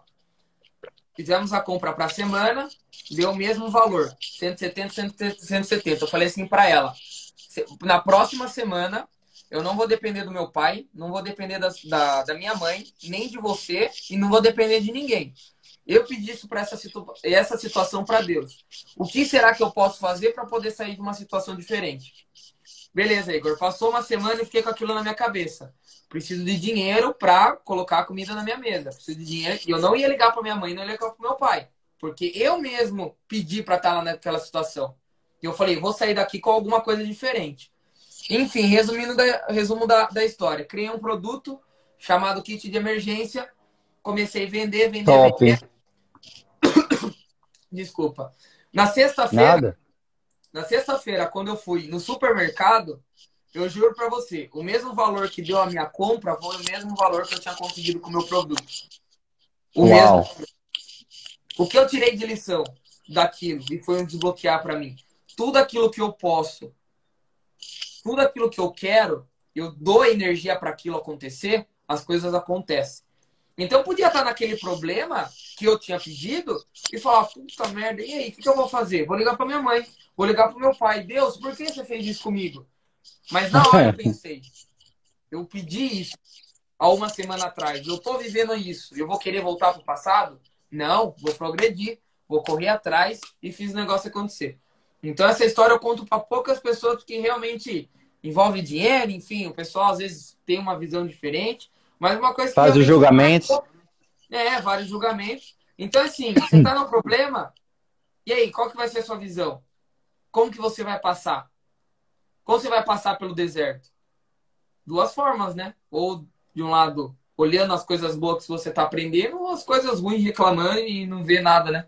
Fizemos a compra para a semana. Deu o mesmo valor. 170, 170. Eu falei assim para ela. Na próxima semana eu não vou depender do meu pai, não vou depender da, da, da minha mãe, nem de você e não vou depender de ninguém. Eu pedi isso para essa, situ essa situação para Deus. O que será que eu posso fazer para poder sair de uma situação diferente? Beleza, Igor. Passou uma semana e fiquei com aquilo na minha cabeça. Preciso de dinheiro para colocar comida na minha mesa. Preciso de dinheiro. E eu não ia ligar para minha mãe, não ia ligar para meu pai, porque eu mesmo pedi para estar naquela situação. E eu falei, vou sair daqui com alguma coisa diferente. Enfim, resumindo da, resumo da, da história. Criei um produto chamado kit de emergência. Comecei a vender, vender, Top. vender. Desculpa. Na sexta-feira, na sexta-feira, quando eu fui no supermercado, eu juro para você, o mesmo valor que deu a minha compra foi o mesmo valor que eu tinha conseguido com o meu produto. O Uau. mesmo. O que eu tirei de lição daquilo e foi um desbloquear para mim. Tudo aquilo que eu posso tudo aquilo que eu quero, eu dou energia para aquilo acontecer, as coisas acontecem. Então eu podia estar naquele problema que eu tinha pedido e falar, puta merda, e aí, o que, que eu vou fazer? Vou ligar para minha mãe, vou ligar para meu pai. Deus, por que você fez isso comigo? Mas na hora eu pensei, eu pedi isso há uma semana atrás, eu estou vivendo isso, eu vou querer voltar para o passado? Não, vou progredir, vou correr atrás e fiz o negócio acontecer. Então essa história eu conto para poucas pessoas que realmente envolve dinheiro, enfim, o pessoal às vezes tem uma visão diferente, mas uma coisa que faz os julgamentos. É, vários julgamentos. Então assim, você está no problema, e aí, qual que vai ser a sua visão? Como que você vai passar? Como você vai passar pelo deserto? Duas formas, né? Ou de um lado, olhando as coisas boas que você está aprendendo, ou as coisas ruins reclamando e não vê nada, né?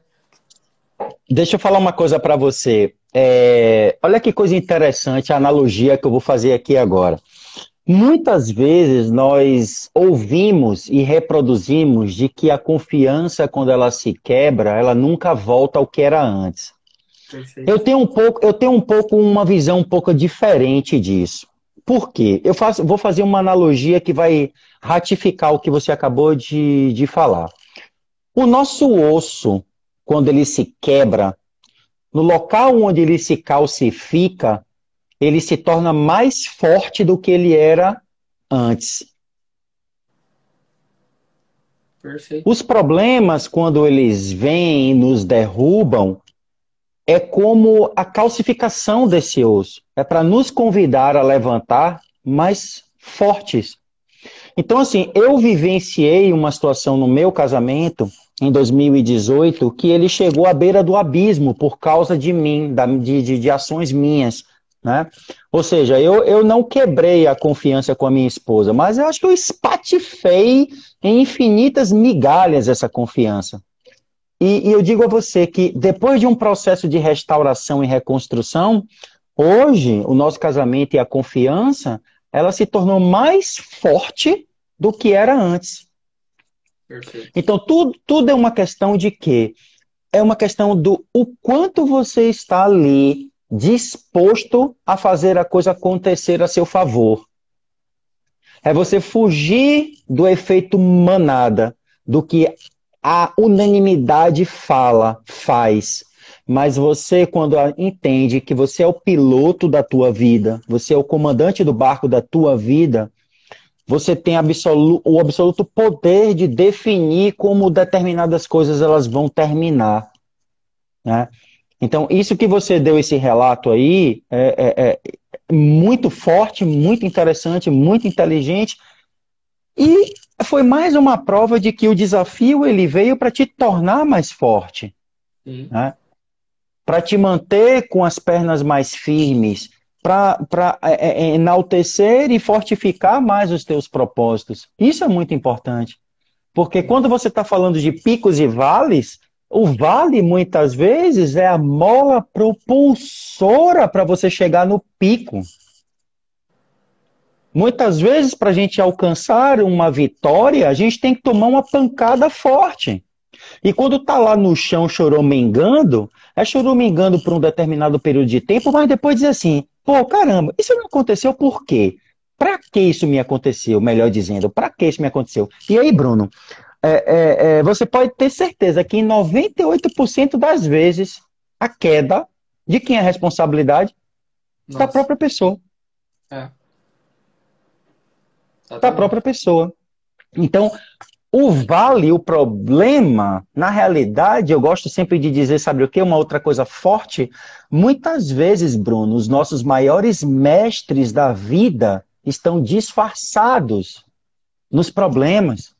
Deixa eu falar uma coisa para você. É, olha que coisa interessante a analogia que eu vou fazer aqui agora. Muitas vezes nós ouvimos e reproduzimos de que a confiança, quando ela se quebra, ela nunca volta ao que era antes. Eu tenho um pouco, eu tenho um pouco uma visão um pouco diferente disso. Por quê? Eu faço, vou fazer uma analogia que vai ratificar o que você acabou de, de falar. O nosso osso, quando ele se quebra, no local onde ele se calcifica, ele se torna mais forte do que ele era antes. Perfeito. Os problemas, quando eles vêm e nos derrubam, é como a calcificação desse osso. É para nos convidar a levantar mais fortes. Então, assim, eu vivenciei uma situação no meu casamento em 2018 que ele chegou à beira do abismo por causa de mim, de, de, de ações minhas. Né? Ou seja, eu, eu não quebrei a confiança com a minha esposa, mas eu acho que eu espatifei em infinitas migalhas essa confiança. E, e eu digo a você que depois de um processo de restauração e reconstrução, hoje o nosso casamento e a confiança, ela se tornou mais forte do que era antes. Perfeito. Então, tudo, tudo é uma questão de quê? É uma questão do o quanto você está ali disposto a fazer a coisa acontecer a seu favor. É você fugir do efeito manada, do que a unanimidade fala, faz. Mas você, quando entende que você é o piloto da tua vida, você é o comandante do barco da tua vida, você tem o absoluto poder de definir como determinadas coisas elas vão terminar. Né? Então, isso que você deu esse relato aí é, é, é muito forte, muito interessante, muito inteligente. E foi mais uma prova de que o desafio ele veio para te tornar mais forte. Né? Para te manter com as pernas mais firmes, para é, é, é, enaltecer e fortificar mais os teus propósitos. Isso é muito importante. Porque quando você está falando de picos e vales, o vale muitas vezes é a mola propulsora para você chegar no pico. Muitas vezes, para a gente alcançar uma vitória, a gente tem que tomar uma pancada forte. E quando está lá no chão choromengando, é choromengando por um determinado período de tempo, mas depois diz assim: pô, caramba, isso não aconteceu por quê? Para que isso me aconteceu? Melhor dizendo, para que isso me aconteceu? E aí, Bruno, é, é, é, você pode ter certeza que em 98% das vezes a queda de quem é a responsabilidade Nossa. da própria pessoa. É. Da própria pessoa. Então, o vale, o problema, na realidade, eu gosto sempre de dizer, sabe o que? Uma outra coisa forte. Muitas vezes, Bruno, os nossos maiores mestres da vida estão disfarçados nos problemas.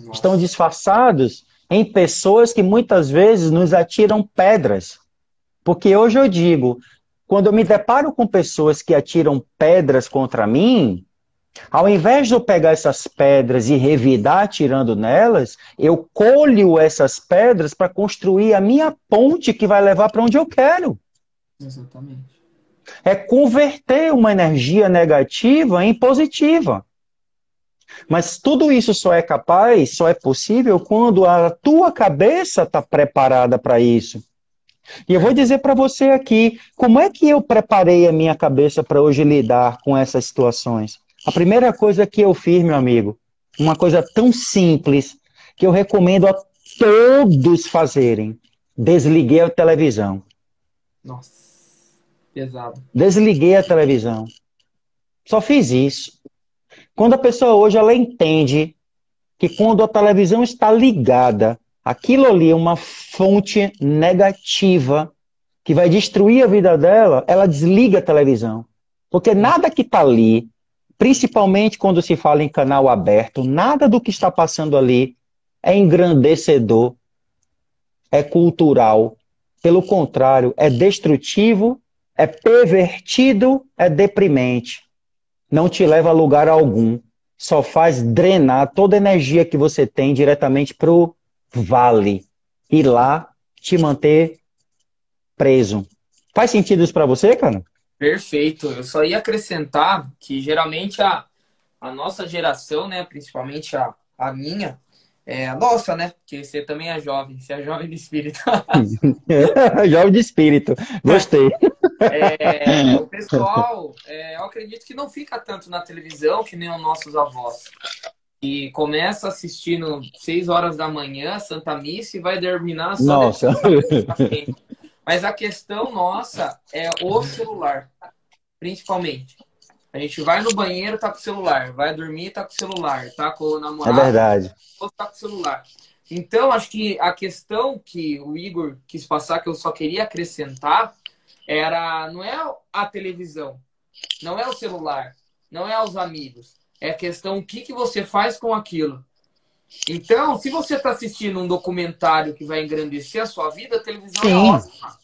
Nossa. estão disfarçados em pessoas que muitas vezes nos atiram pedras. Porque hoje eu digo, quando eu me deparo com pessoas que atiram pedras contra mim, ao invés de eu pegar essas pedras e revidar atirando nelas, eu colho essas pedras para construir a minha ponte que vai levar para onde eu quero. Exatamente. É converter uma energia negativa em positiva. Mas tudo isso só é capaz, só é possível quando a tua cabeça está preparada para isso. E eu vou dizer para você aqui, como é que eu preparei a minha cabeça para hoje lidar com essas situações? A primeira coisa que eu fiz, meu amigo, uma coisa tão simples que eu recomendo a todos fazerem. Desliguei a televisão. Nossa, pesado. Desliguei a televisão. Só fiz isso. Quando a pessoa hoje ela entende que quando a televisão está ligada, aquilo ali é uma fonte negativa que vai destruir a vida dela, ela desliga a televisão. Porque nada que está ali, principalmente quando se fala em canal aberto, nada do que está passando ali é engrandecedor, é cultural. Pelo contrário, é destrutivo, é pervertido, é deprimente não te leva a lugar algum. Só faz drenar toda a energia que você tem diretamente para o vale. E lá te manter preso. Faz sentido isso para você, cara? Perfeito. Eu só ia acrescentar que geralmente a, a nossa geração, né, principalmente a, a minha, é a nossa, né? Porque você também é jovem, você é jovem de espírito. jovem de espírito, gostei. É, o pessoal, é, eu acredito que não fica tanto na televisão que nem os nossos avós. E começa assistindo 6 horas da manhã, Santa Missa, e vai terminar só Nossa. Mas a questão nossa é o celular, principalmente. A gente vai no banheiro, tá com o celular. Vai dormir, tá com o celular. Tá com o namorado. É verdade. Tá com o celular. Então, acho que a questão que o Igor quis passar, que eu só queria acrescentar, era não é a televisão, não é o celular, não é os amigos. É a questão o que, que você faz com aquilo. Então, se você está assistindo um documentário que vai engrandecer a sua vida, a televisão é Sim. é ótima.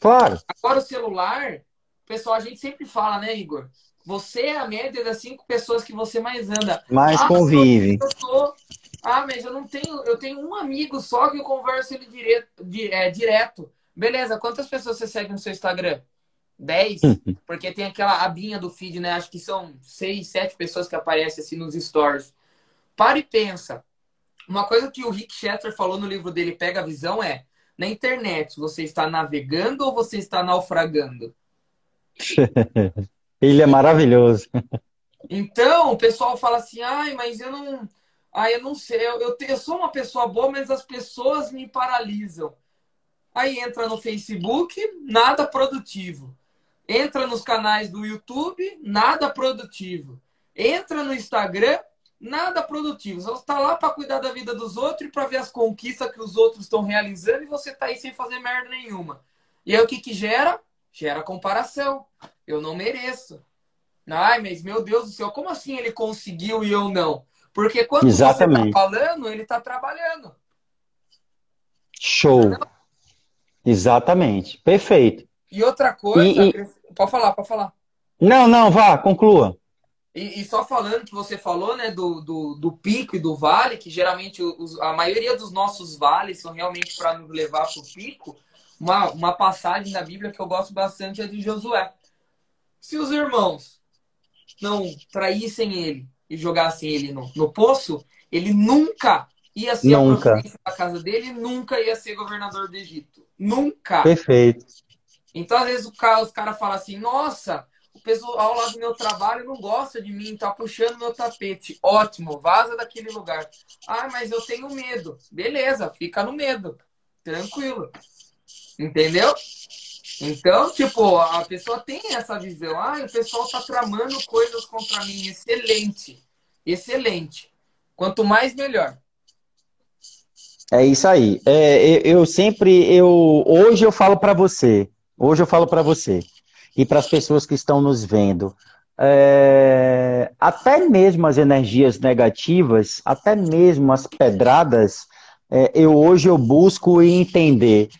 Claro. Agora o celular, pessoal, a gente sempre fala, né, Igor? Você é a média das cinco pessoas que você mais anda. Mais ah, convive. Eu tô... Ah, mas eu não tenho. Eu tenho um amigo só que eu converso ele direto, é, direto. Beleza, quantas pessoas você segue no seu Instagram? 10? Uhum. Porque tem aquela abinha do feed, né? Acho que são 6, 7 pessoas que aparecem assim nos stories. Para e pensa. Uma coisa que o Rick Shetter falou no livro dele, Pega a Visão, é: na internet, você está navegando ou você está naufragando? Ele é maravilhoso. Então, o pessoal fala assim: ai, mas eu não. Ai, eu não sei. Eu, eu, eu sou uma pessoa boa, mas as pessoas me paralisam. Aí entra no Facebook, nada produtivo. Entra nos canais do YouTube, nada produtivo. Entra no Instagram, nada produtivo. Você está lá para cuidar da vida dos outros e para ver as conquistas que os outros estão realizando e você está aí sem fazer merda nenhuma. E aí o que, que gera? Gera comparação. Eu não mereço. Ai, mas meu Deus do céu, como assim ele conseguiu e eu não? Porque quando Exatamente. você está falando, ele está trabalhando. Show. Exatamente. Perfeito. E outra coisa, e, e... Pode falar, pode falar. Não, não, vá, conclua. E, e, só falando que você falou, né, do, do, do pico e do vale, que geralmente os, a maioria dos nossos vales são realmente para nos levar para o pico. Uma, uma passagem da Bíblia que eu gosto bastante é de Josué. Se os irmãos não traíssem ele e jogassem ele no, no poço, ele nunca ia ser nunca. a da casa dele, nunca ia ser governador do Egito. Nunca. Perfeito. Então, às vezes, cara, os caras falam assim, nossa, o pessoal lá do meu trabalho não gosta de mim, tá puxando meu tapete. Ótimo, vaza daquele lugar. Ah, mas eu tenho medo. Beleza, fica no medo. Tranquilo. Entendeu? Então, tipo, a pessoa tem essa visão. Ah, o pessoal tá tramando coisas contra mim. Excelente. Excelente. Quanto mais, melhor. É isso aí. É, eu sempre, eu hoje eu falo para você, hoje eu falo para você e para as pessoas que estão nos vendo, é, até mesmo as energias negativas, até mesmo as pedradas, é, eu hoje eu busco entender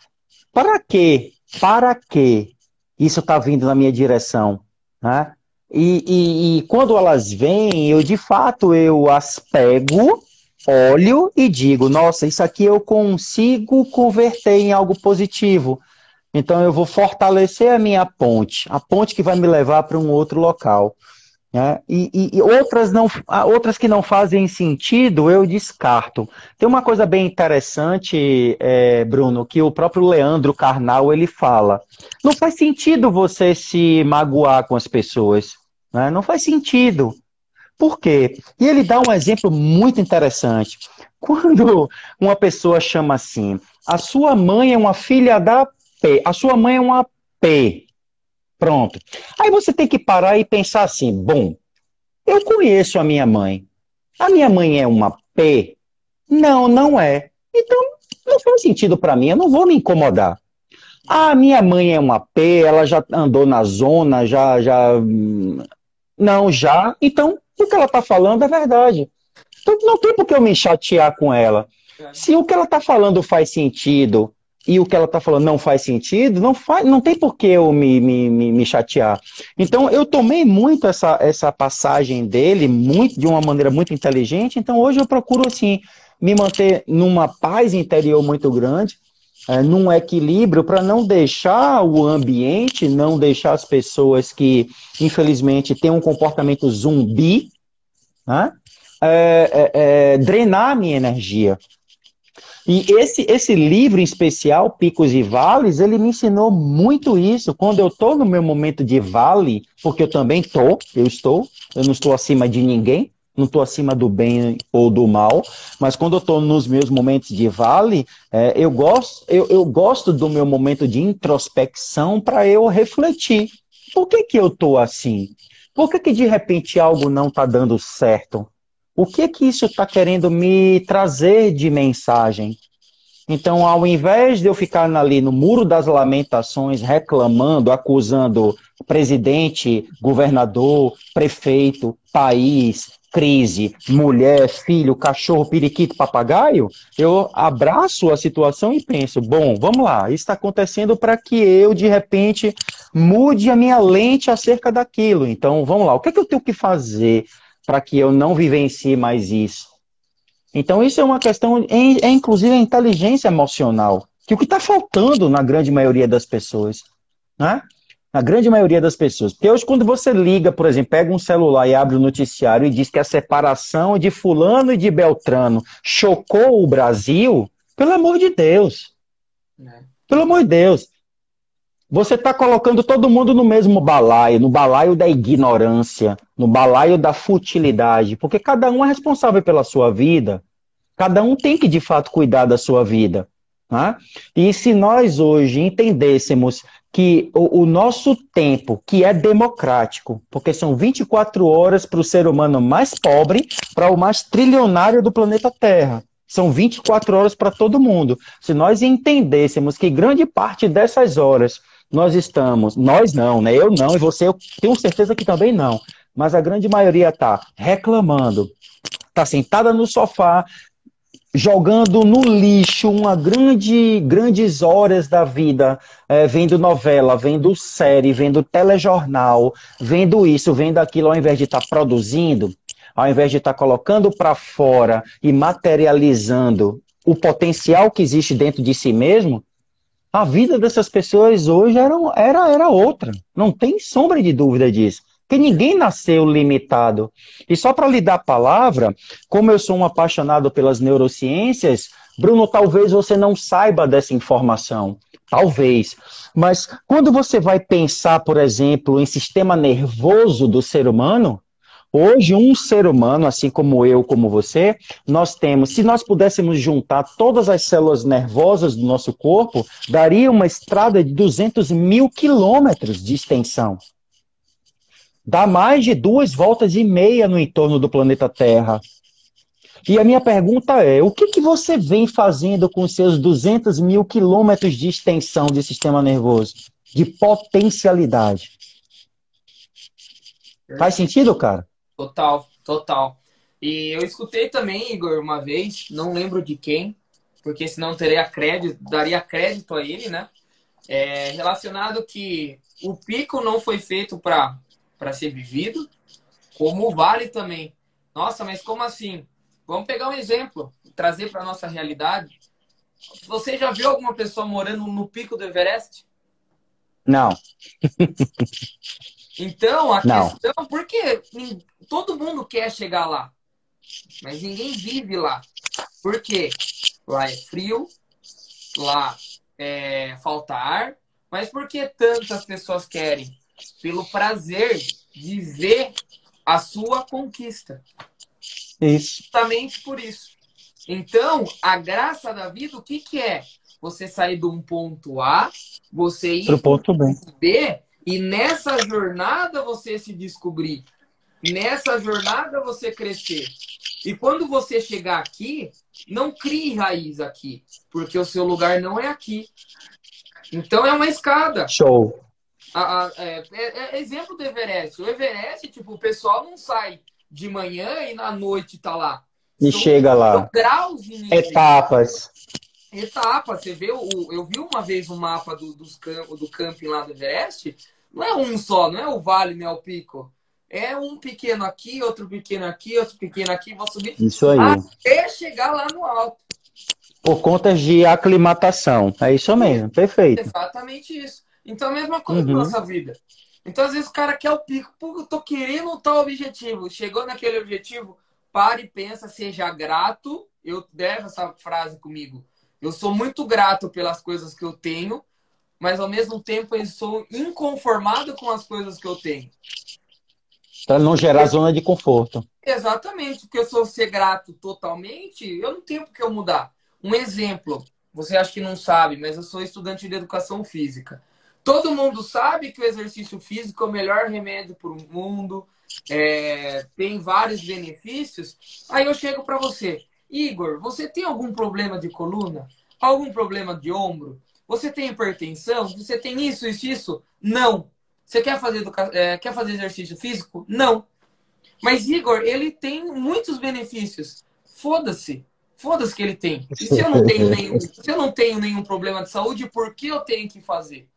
para que, para que isso está vindo na minha direção, né? E, e, e quando elas vêm, eu de fato eu as pego olho e digo: nossa, isso aqui eu consigo converter em algo positivo. Então eu vou fortalecer a minha ponte, a ponte que vai me levar para um outro local. Né? E, e, e, outras, não, outras que não fazem sentido, eu descarto. Tem uma coisa bem interessante, é, Bruno, que o próprio Leandro Carnal ele fala. Não faz sentido você se magoar com as pessoas. Né? Não faz sentido. Por quê? E ele dá um exemplo muito interessante. Quando uma pessoa chama assim, a sua mãe é uma filha da P, a sua mãe é uma P. Pronto. Aí você tem que parar e pensar assim: bom, eu conheço a minha mãe. A minha mãe é uma P? Não, não é. Então, não faz sentido para mim, eu não vou me incomodar. A minha mãe é uma P, ela já andou na zona, já, já. Hum, não, já. Então, o que ela está falando é verdade. Então não tem por que eu me chatear com ela. Se o que ela está falando faz sentido e o que ela está falando não faz sentido, não, faz, não tem por que eu me, me, me, me, chatear. Então, eu tomei muito essa, essa passagem dele, muito de uma maneira muito inteligente, então hoje eu procuro, assim, me manter numa paz interior muito grande, é, num equilíbrio, para não deixar o ambiente, não deixar as pessoas que, infelizmente, têm um comportamento zumbi, né? é, é, é drenar a minha energia. E esse, esse livro em especial, Picos e Vales, ele me ensinou muito isso. Quando eu estou no meu momento de vale, porque eu também estou, eu estou, eu não estou acima de ninguém, não estou acima do bem ou do mal, mas quando eu estou nos meus momentos de vale, é, eu, gosto, eu, eu gosto do meu momento de introspecção para eu refletir. Por que, que eu estou assim? Por que, que de repente algo não está dando certo? O que que isso está querendo me trazer de mensagem? Então, ao invés de eu ficar ali no muro das lamentações, reclamando, acusando presidente, governador, prefeito, país, crise, mulher, filho, cachorro, periquito, papagaio, eu abraço a situação e penso: bom, vamos lá, isso está acontecendo para que eu, de repente, mude a minha lente acerca daquilo. Então, vamos lá, o que, é que eu tenho que fazer para que eu não vivencie mais isso? Então, isso é uma questão, é, é inclusive a inteligência emocional, que é o que está faltando na grande maioria das pessoas. Né? A grande maioria das pessoas. Porque hoje, quando você liga, por exemplo, pega um celular e abre o noticiário e diz que a separação de Fulano e de Beltrano chocou o Brasil, pelo amor de Deus. É. Pelo amor de Deus. Você está colocando todo mundo no mesmo balaio, no balaio da ignorância, no balaio da futilidade, porque cada um é responsável pela sua vida. Cada um tem que, de fato, cuidar da sua vida. Né? E se nós hoje entendêssemos que o, o, nosso tempo, que é democrático, porque são 24 horas para o ser humano mais pobre, para o mais trilionário do planeta Terra. São 24 horas para todo mundo. Se nós entendêssemos que grande parte dessas horas nós estamos, nós não, né? Eu não, e você, eu tenho certeza que também não. Mas a grande maioria está reclamando, está sentada no sofá, jogando no lixo uma grande, grandes horas da vida, é, vendo novela, vendo série, vendo telejornal, vendo isso, vendo aquilo, ao invés de estar tá produzindo, ao invés de estar tá colocando para fora e materializando o potencial que existe dentro de si mesmo, a vida dessas pessoas hoje era, era, era outra. Não tem sombra de dúvida disso. Porque ninguém nasceu limitado. E só para lhe dar a palavra, como eu sou um apaixonado pelas neurociências, Bruno, talvez você não saiba dessa informação. Talvez. Mas quando você vai pensar, por exemplo, em sistema nervoso do ser humano, Hoje, um ser humano, assim como eu, como você, nós temos, se nós pudéssemos juntar todas as células nervosas do nosso corpo, daria uma estrada de 200 mil quilômetros de extensão. Dá mais de duas voltas e meia no entorno do planeta Terra. E a minha pergunta é: o que, que você vem fazendo com seus 200 mil quilômetros de extensão de sistema nervoso? De potencialidade. Faz sentido, cara? Total, total. E eu escutei também, Igor, uma vez, não lembro de quem, porque senão teria crédito, daria crédito a ele, né? É, relacionado que o pico não foi feito para para ser vivido, como vale também. Nossa, mas como assim? Vamos pegar um exemplo, trazer para nossa realidade. Você já viu alguma pessoa morando no pico do Everest? Não. então, a Não. questão, porque todo mundo quer chegar lá, mas ninguém vive lá. Por quê? Lá é frio, lá é, falta ar, mas por que tantas pessoas querem? Pelo prazer de ver a sua conquista. Isso. Justamente por isso. Então, a graça da vida, o que, que é? Você sair de um ponto A, você ir para o ponto B. B, e nessa jornada você se descobrir. Nessa jornada você crescer. E quando você chegar aqui, não crie raiz aqui, porque o seu lugar não é aqui. Então é uma escada. Show. A, a, é, é, é, exemplo do Everest. O Everest, tipo, o pessoal não sai de manhã e na noite tá lá. E São chega lá. Graus Etapas. Etapas. Você vê, o, eu vi uma vez o um mapa do, dos camp, do camping lá do Everest. Não é um só, não é o vale, nem é o pico. É um pequeno aqui, outro pequeno aqui, outro pequeno aqui, vou subir. Isso aí. Até chegar lá no alto. Por conta de aclimatação. É isso mesmo, perfeito. Exatamente isso. Então, a mesma coisa uhum. na nossa vida. Então, às vezes, o cara quer o pico. Pô, eu tô querendo tal objetivo. Chegou naquele objetivo, pare e pensa, seja grato. Eu devo essa frase comigo. Eu sou muito grato pelas coisas que eu tenho, mas ao mesmo tempo eu sou inconformado com as coisas que eu tenho. Para não gerar zona de conforto. Exatamente, porque eu sou ser grato totalmente, eu não tenho por que eu mudar. Um exemplo, você acha que não sabe, mas eu sou estudante de educação física. Todo mundo sabe que o exercício físico é o melhor remédio para o mundo, é, tem vários benefícios. Aí eu chego para você, Igor, você tem algum problema de coluna? Algum problema de ombro? Você tem hipertensão? Você tem isso, isso, isso? Não. Você quer fazer, é, quer fazer exercício físico? Não. Mas, Igor, ele tem muitos benefícios. Foda-se. Foda-se que ele tem. E se eu não tenho nenhum, se eu não tenho nenhum problema de saúde, por que eu tenho que fazer?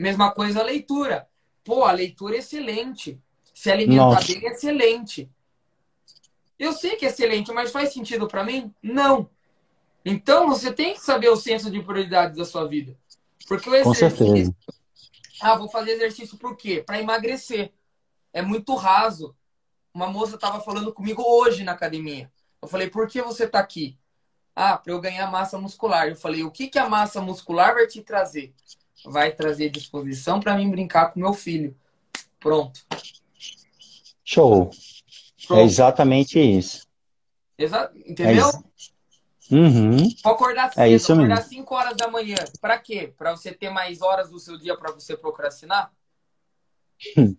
Mesma coisa a leitura. Pô, a leitura é excelente. Se alimentar Nossa. bem é excelente. Eu sei que é excelente, mas faz sentido para mim? Não. Então você tem que saber o senso de prioridade da sua vida. Porque o exercício. Ah, vou fazer exercício por quê? Para emagrecer. É muito raso. Uma moça estava falando comigo hoje na academia. Eu falei, por que você está aqui? Ah, para eu ganhar massa muscular. Eu falei, o que, que a massa muscular vai te trazer? Vai trazer disposição para mim brincar com meu filho. Pronto. Show. Pronto. É exatamente isso. Exa entendeu? É uhum. Vou acordar é cedo, é isso acordar mesmo. 5 horas da manhã. Para quê? Para você ter mais horas do seu dia para você procrastinar? Hum.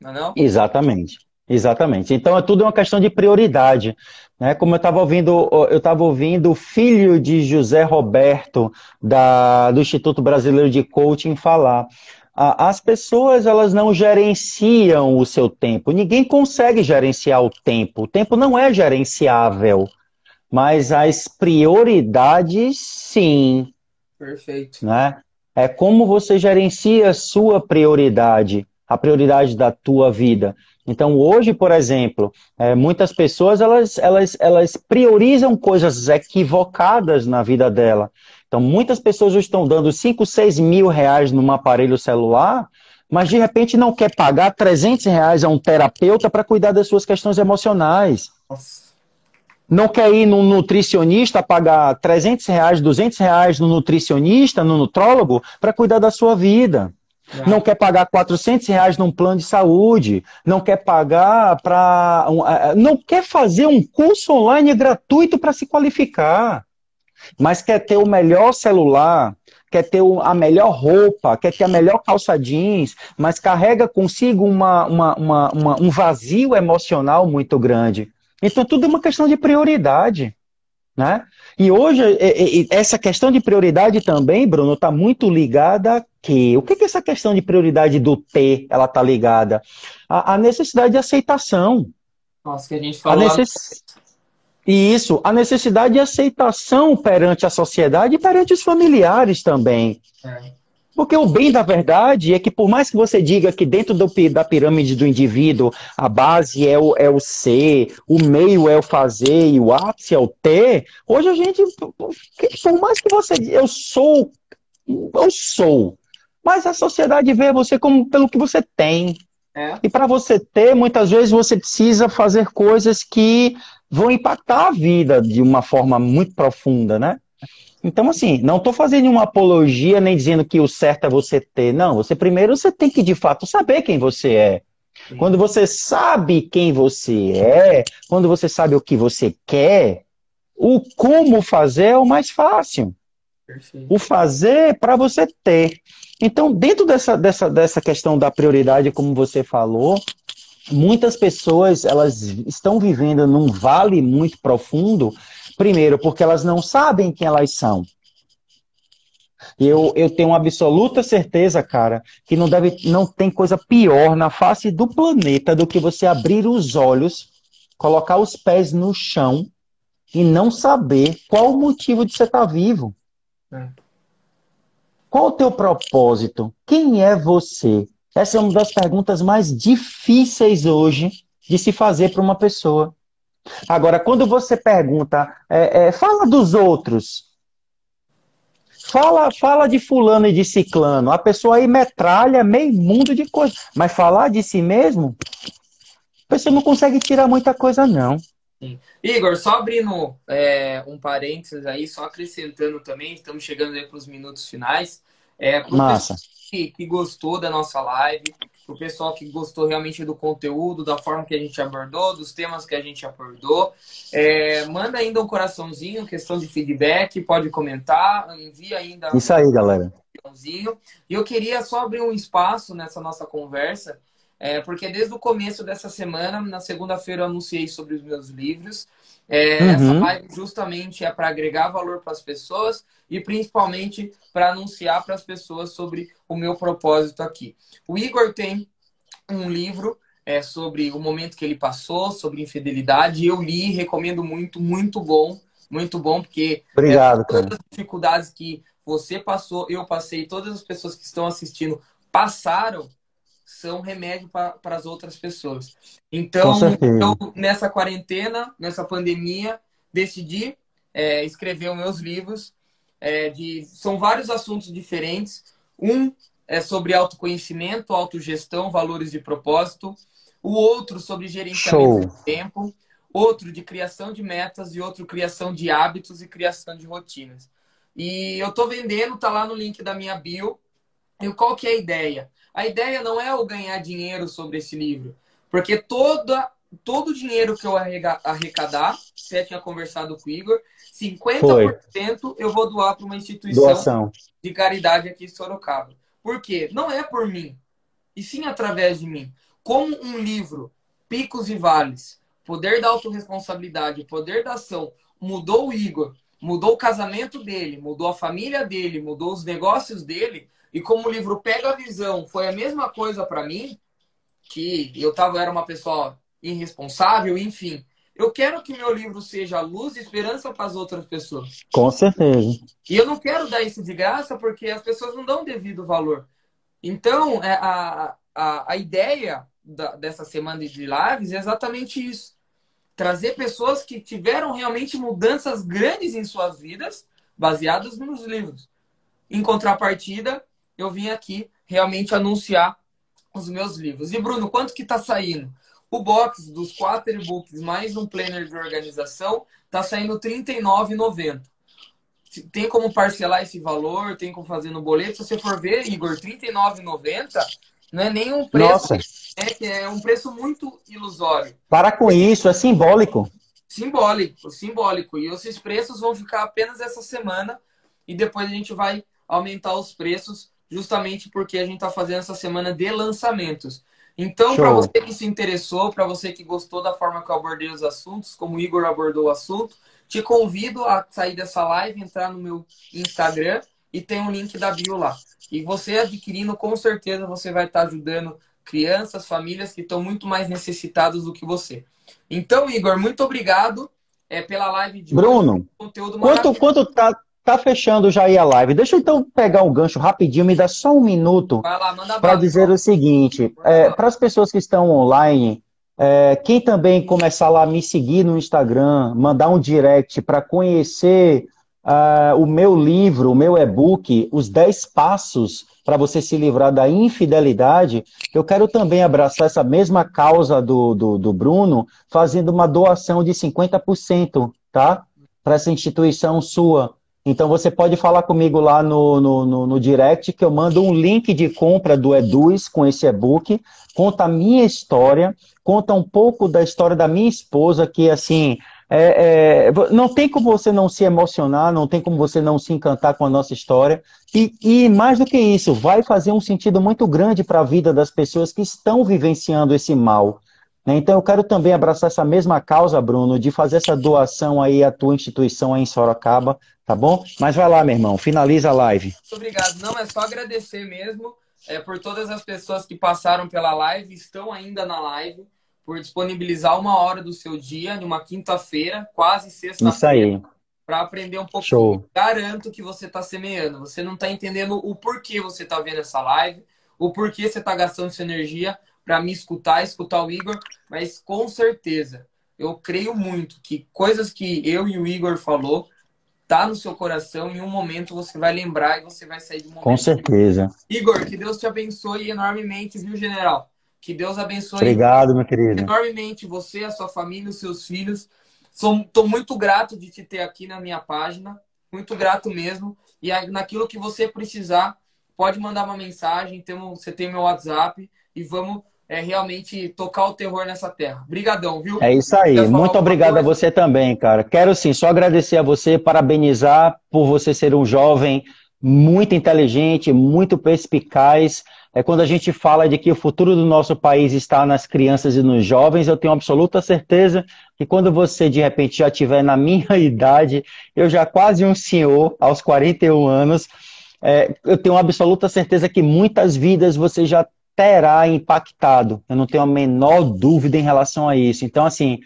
Não, é não? Exatamente. Exatamente. Então é tudo uma questão de prioridade. Né? Como eu estava ouvindo, eu estava ouvindo o filho de José Roberto, da, do Instituto Brasileiro de Coaching, falar. As pessoas elas não gerenciam o seu tempo. Ninguém consegue gerenciar o tempo. O tempo não é gerenciável. mas as prioridades, sim. Perfeito. Né? É como você gerencia a sua prioridade, a prioridade da tua vida. Então, hoje, por exemplo, é, muitas pessoas elas, elas, elas priorizam coisas equivocadas na vida dela. Então, muitas pessoas estão dando 5, 6 mil reais num aparelho celular, mas de repente não quer pagar 300 reais a um terapeuta para cuidar das suas questões emocionais. Nossa. Não quer ir num nutricionista pagar 300 reais, 200 reais no nutricionista, no nutrólogo, para cuidar da sua vida. Não quer pagar 400 reais num plano de saúde, não quer pagar para. Não quer fazer um curso online gratuito para se qualificar mas quer ter o melhor celular, quer ter a melhor roupa, quer ter a melhor calça jeans, mas carrega consigo uma, uma, uma, um vazio emocional muito grande. Então, tudo é uma questão de prioridade. Né? E hoje, essa questão de prioridade também, Bruno, está muito ligada a quê? O que, que essa questão de prioridade do ter ela está ligada? A, a, necessidade de aceitação. Nossa, que a gente falou. A necess... E isso, a necessidade de aceitação perante a sociedade e perante os familiares também. É. Porque o bem da verdade é que, por mais que você diga que dentro do, da pirâmide do indivíduo a base é o, é o ser, o meio é o fazer e o ápice é o ter, hoje a gente, por mais que você diga, eu sou, eu sou, mas a sociedade vê você como pelo que você tem. É. E para você ter, muitas vezes você precisa fazer coisas que vão impactar a vida de uma forma muito profunda, né? Então, assim, não estou fazendo uma apologia nem dizendo que o certo é você ter. Não, você primeiro você tem que, de fato, saber quem você é. Sim. Quando você sabe quem você é, quando você sabe o que você quer, o como fazer é o mais fácil. Perfeito. O fazer para você ter. Então, dentro dessa, dessa, dessa questão da prioridade, como você falou, muitas pessoas elas estão vivendo num vale muito profundo, primeiro porque elas não sabem quem elas são. Eu, eu tenho absoluta certeza, cara, que não deve, não tem coisa pior na face do planeta do que você abrir os olhos, colocar os pés no chão e não saber qual o motivo de você estar vivo. É. Qual o teu propósito? Quem é você? Essa é uma das perguntas mais difíceis hoje de se fazer para uma pessoa. Agora, quando você pergunta, é, é, fala dos outros, fala, fala de fulano e de ciclano, a pessoa aí metralha meio mundo de coisa, mas falar de si mesmo, a pessoa não consegue tirar muita coisa, não. Sim. Igor, só abrindo é, um parênteses aí, só acrescentando também, estamos chegando aí para os minutos finais. É, Massa que, que gostou da nossa live, o pessoal que gostou realmente do conteúdo, da forma que a gente abordou, dos temas que a gente abordou. É, manda ainda um coraçãozinho, questão de feedback, pode comentar, envia ainda. Isso aí, galera. E eu queria só abrir um espaço nessa nossa conversa, é, porque desde o começo dessa semana, na segunda-feira, eu anunciei sobre os meus livros. É, uhum. Essa live justamente é para agregar valor para as pessoas e principalmente para anunciar para as pessoas sobre o meu propósito aqui. O Igor tem um livro é, sobre o momento que ele passou, sobre infidelidade. Eu li, recomendo muito, muito bom, muito bom, porque Obrigado, é, todas as dificuldades que você passou, eu passei, todas as pessoas que estão assistindo passaram são remédio para as outras pessoas. Então, eu, nessa quarentena, nessa pandemia, decidi é, escrever os meus livros. É, de, são vários assuntos diferentes. Um é sobre autoconhecimento, autogestão, valores de propósito. O outro sobre gerenciamento Show. de tempo. Outro de criação de metas e outro criação de hábitos e criação de rotinas. E eu estou vendendo, tá lá no link da minha bio. E qual que é a ideia? A ideia não é eu ganhar dinheiro sobre esse livro, porque toda, todo o dinheiro que eu arrecadar, você tinha conversado com o Igor, 50% Foi. eu vou doar para uma instituição Doação. de caridade aqui em Sorocaba. Por quê? Não é por mim, e sim através de mim. Como um livro, Picos e Vales, Poder da Autoresponsabilidade, Poder da Ação, mudou o Igor, mudou o casamento dele, mudou a família dele, mudou os negócios dele, e como o livro pega a visão, foi a mesma coisa para mim, que eu tava era uma pessoa irresponsável, enfim. Eu quero que meu livro seja luz e esperança para as outras pessoas. Com certeza. E eu não quero dar isso de graça porque as pessoas não dão devido valor. Então, é, a, a, a ideia da, dessa semana de lives é exatamente isso. Trazer pessoas que tiveram realmente mudanças grandes em suas vidas, baseadas nos livros. Em contrapartida, eu vim aqui realmente anunciar os meus livros. E Bruno, quanto que está saindo? O box dos quatro e-books mais um planner de organização está saindo R$ 39,90. Tem como parcelar esse valor, tem como fazer no boleto. Se você for ver, Igor, R$ 39,90 não é nem um preço, é, que é um preço muito ilusório. Para com isso, é simbólico. Simbólico, simbólico. E esses preços vão ficar apenas essa semana e depois a gente vai aumentar os preços justamente porque a gente está fazendo essa semana de lançamentos. Então, para você que se interessou, para você que gostou da forma que eu abordei os assuntos, como o Igor abordou o assunto, te convido a sair dessa live, entrar no meu Instagram e tem um link da bio lá. E você adquirindo, com certeza você vai estar ajudando crianças, famílias que estão muito mais necessitadas do que você. Então, Igor, muito obrigado é, pela live de Bruno, hoje. Conteúdo quanto, quanto tá, tá fechando já aí a live? Deixa eu então pegar um gancho rapidinho, me dá só um minuto para dizer o seguinte: é, para as pessoas que estão online, é, quem também começar lá a me seguir no Instagram, mandar um direct para conhecer uh, o meu livro, o meu e-book, Os 10 Passos para você se livrar da infidelidade, eu quero também abraçar essa mesma causa do, do, do Bruno, fazendo uma doação de 50%, tá? Para essa instituição sua. Então você pode falar comigo lá no, no, no, no, direct que eu mando um link de compra do Eduz com esse e-book, conta a minha história, conta um pouco da história da minha esposa, que assim, é, é, não tem como você não se emocionar, não tem como você não se encantar com a nossa história. E, e mais do que isso, vai fazer um sentido muito grande para a vida das pessoas que estão vivenciando esse mal. Né? Então eu quero também abraçar essa mesma causa, Bruno, de fazer essa doação aí à tua instituição aí em Sorocaba, tá bom? Mas vai lá, meu irmão, finaliza a live. Muito obrigado. Não, é só agradecer mesmo é, por todas as pessoas que passaram pela live, estão ainda na live por disponibilizar uma hora do seu dia, numa quinta-feira, quase sexta-feira, para aprender um pouquinho. Show. Garanto que você está semeando. Você não está entendendo o porquê você está vendo essa live, o porquê você está gastando sua energia para me escutar, escutar o Igor, mas com certeza, eu creio muito que coisas que eu e o Igor falou tá no seu coração, em um momento você vai lembrar e você vai sair do momento. Com certeza. Igor, que Deus te abençoe enormemente, viu, general? Que Deus abençoe Obrigado, meu querido. enormemente você, a sua família, os seus filhos. Estou muito grato de te ter aqui na minha página. Muito grato mesmo. E naquilo que você precisar, pode mandar uma mensagem. Temos, você tem meu WhatsApp e vamos é, realmente tocar o terror nessa terra. Obrigadão, viu? É isso aí. Muito obrigado coisa? a você também, cara. Quero sim só agradecer a você, parabenizar por você ser um jovem muito inteligente, muito perspicaz é quando a gente fala de que o futuro do nosso país está nas crianças e nos jovens, eu tenho absoluta certeza que quando você de repente já tiver na minha idade, eu já quase um senhor, aos 41 anos, é, eu tenho absoluta certeza que muitas vidas você já terá impactado. Eu não tenho a menor dúvida em relação a isso. Então, assim,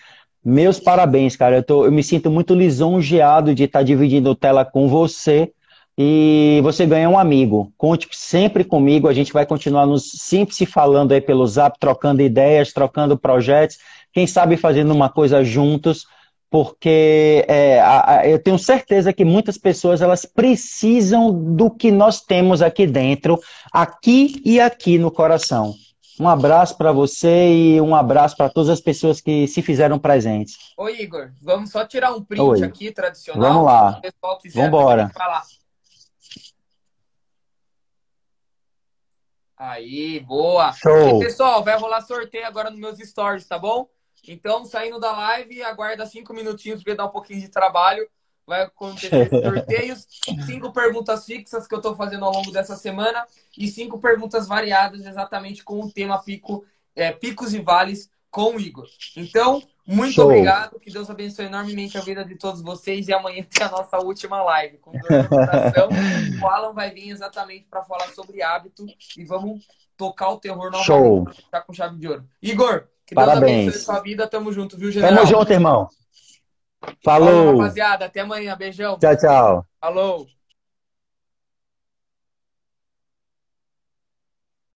meus parabéns, cara. Eu, tô, eu me sinto muito lisonjeado de estar dividindo tela com você e você ganha um amigo. Conte sempre comigo, a gente vai continuar nos sempre se falando aí pelo Zap, trocando ideias, trocando projetos, quem sabe fazendo uma coisa juntos, porque é, a, a, eu tenho certeza que muitas pessoas elas precisam do que nós temos aqui dentro, aqui e aqui no coração. Um abraço para você e um abraço para todas as pessoas que se fizeram presentes. Oi, Igor, vamos só tirar um print Oi. aqui tradicional. Vamos lá. Vamos embora. Aí, boa. Show. E, pessoal, vai rolar sorteio agora nos meus stories, tá bom? Então, saindo da live, aguarda cinco minutinhos para dar um pouquinho de trabalho. Vai acontecer sorteios, cinco perguntas fixas que eu estou fazendo ao longo dessa semana e cinco perguntas variadas exatamente com o tema pico, é, picos e vales com o Igor. Então, muito Show. obrigado. Que Deus abençoe enormemente a vida de todos vocês. E amanhã tem a nossa última live com coração. o Alan vai vir exatamente para falar sobre hábito e vamos tocar o terror novamente. Show. Tá com chave de ouro. Igor, Que Deus Parabéns. abençoe sua vida. Tamo junto, viu, general? Tamo junto, irmão. Falou. Falou, rapaziada. Até amanhã. Beijão. Tchau, tchau. Falou.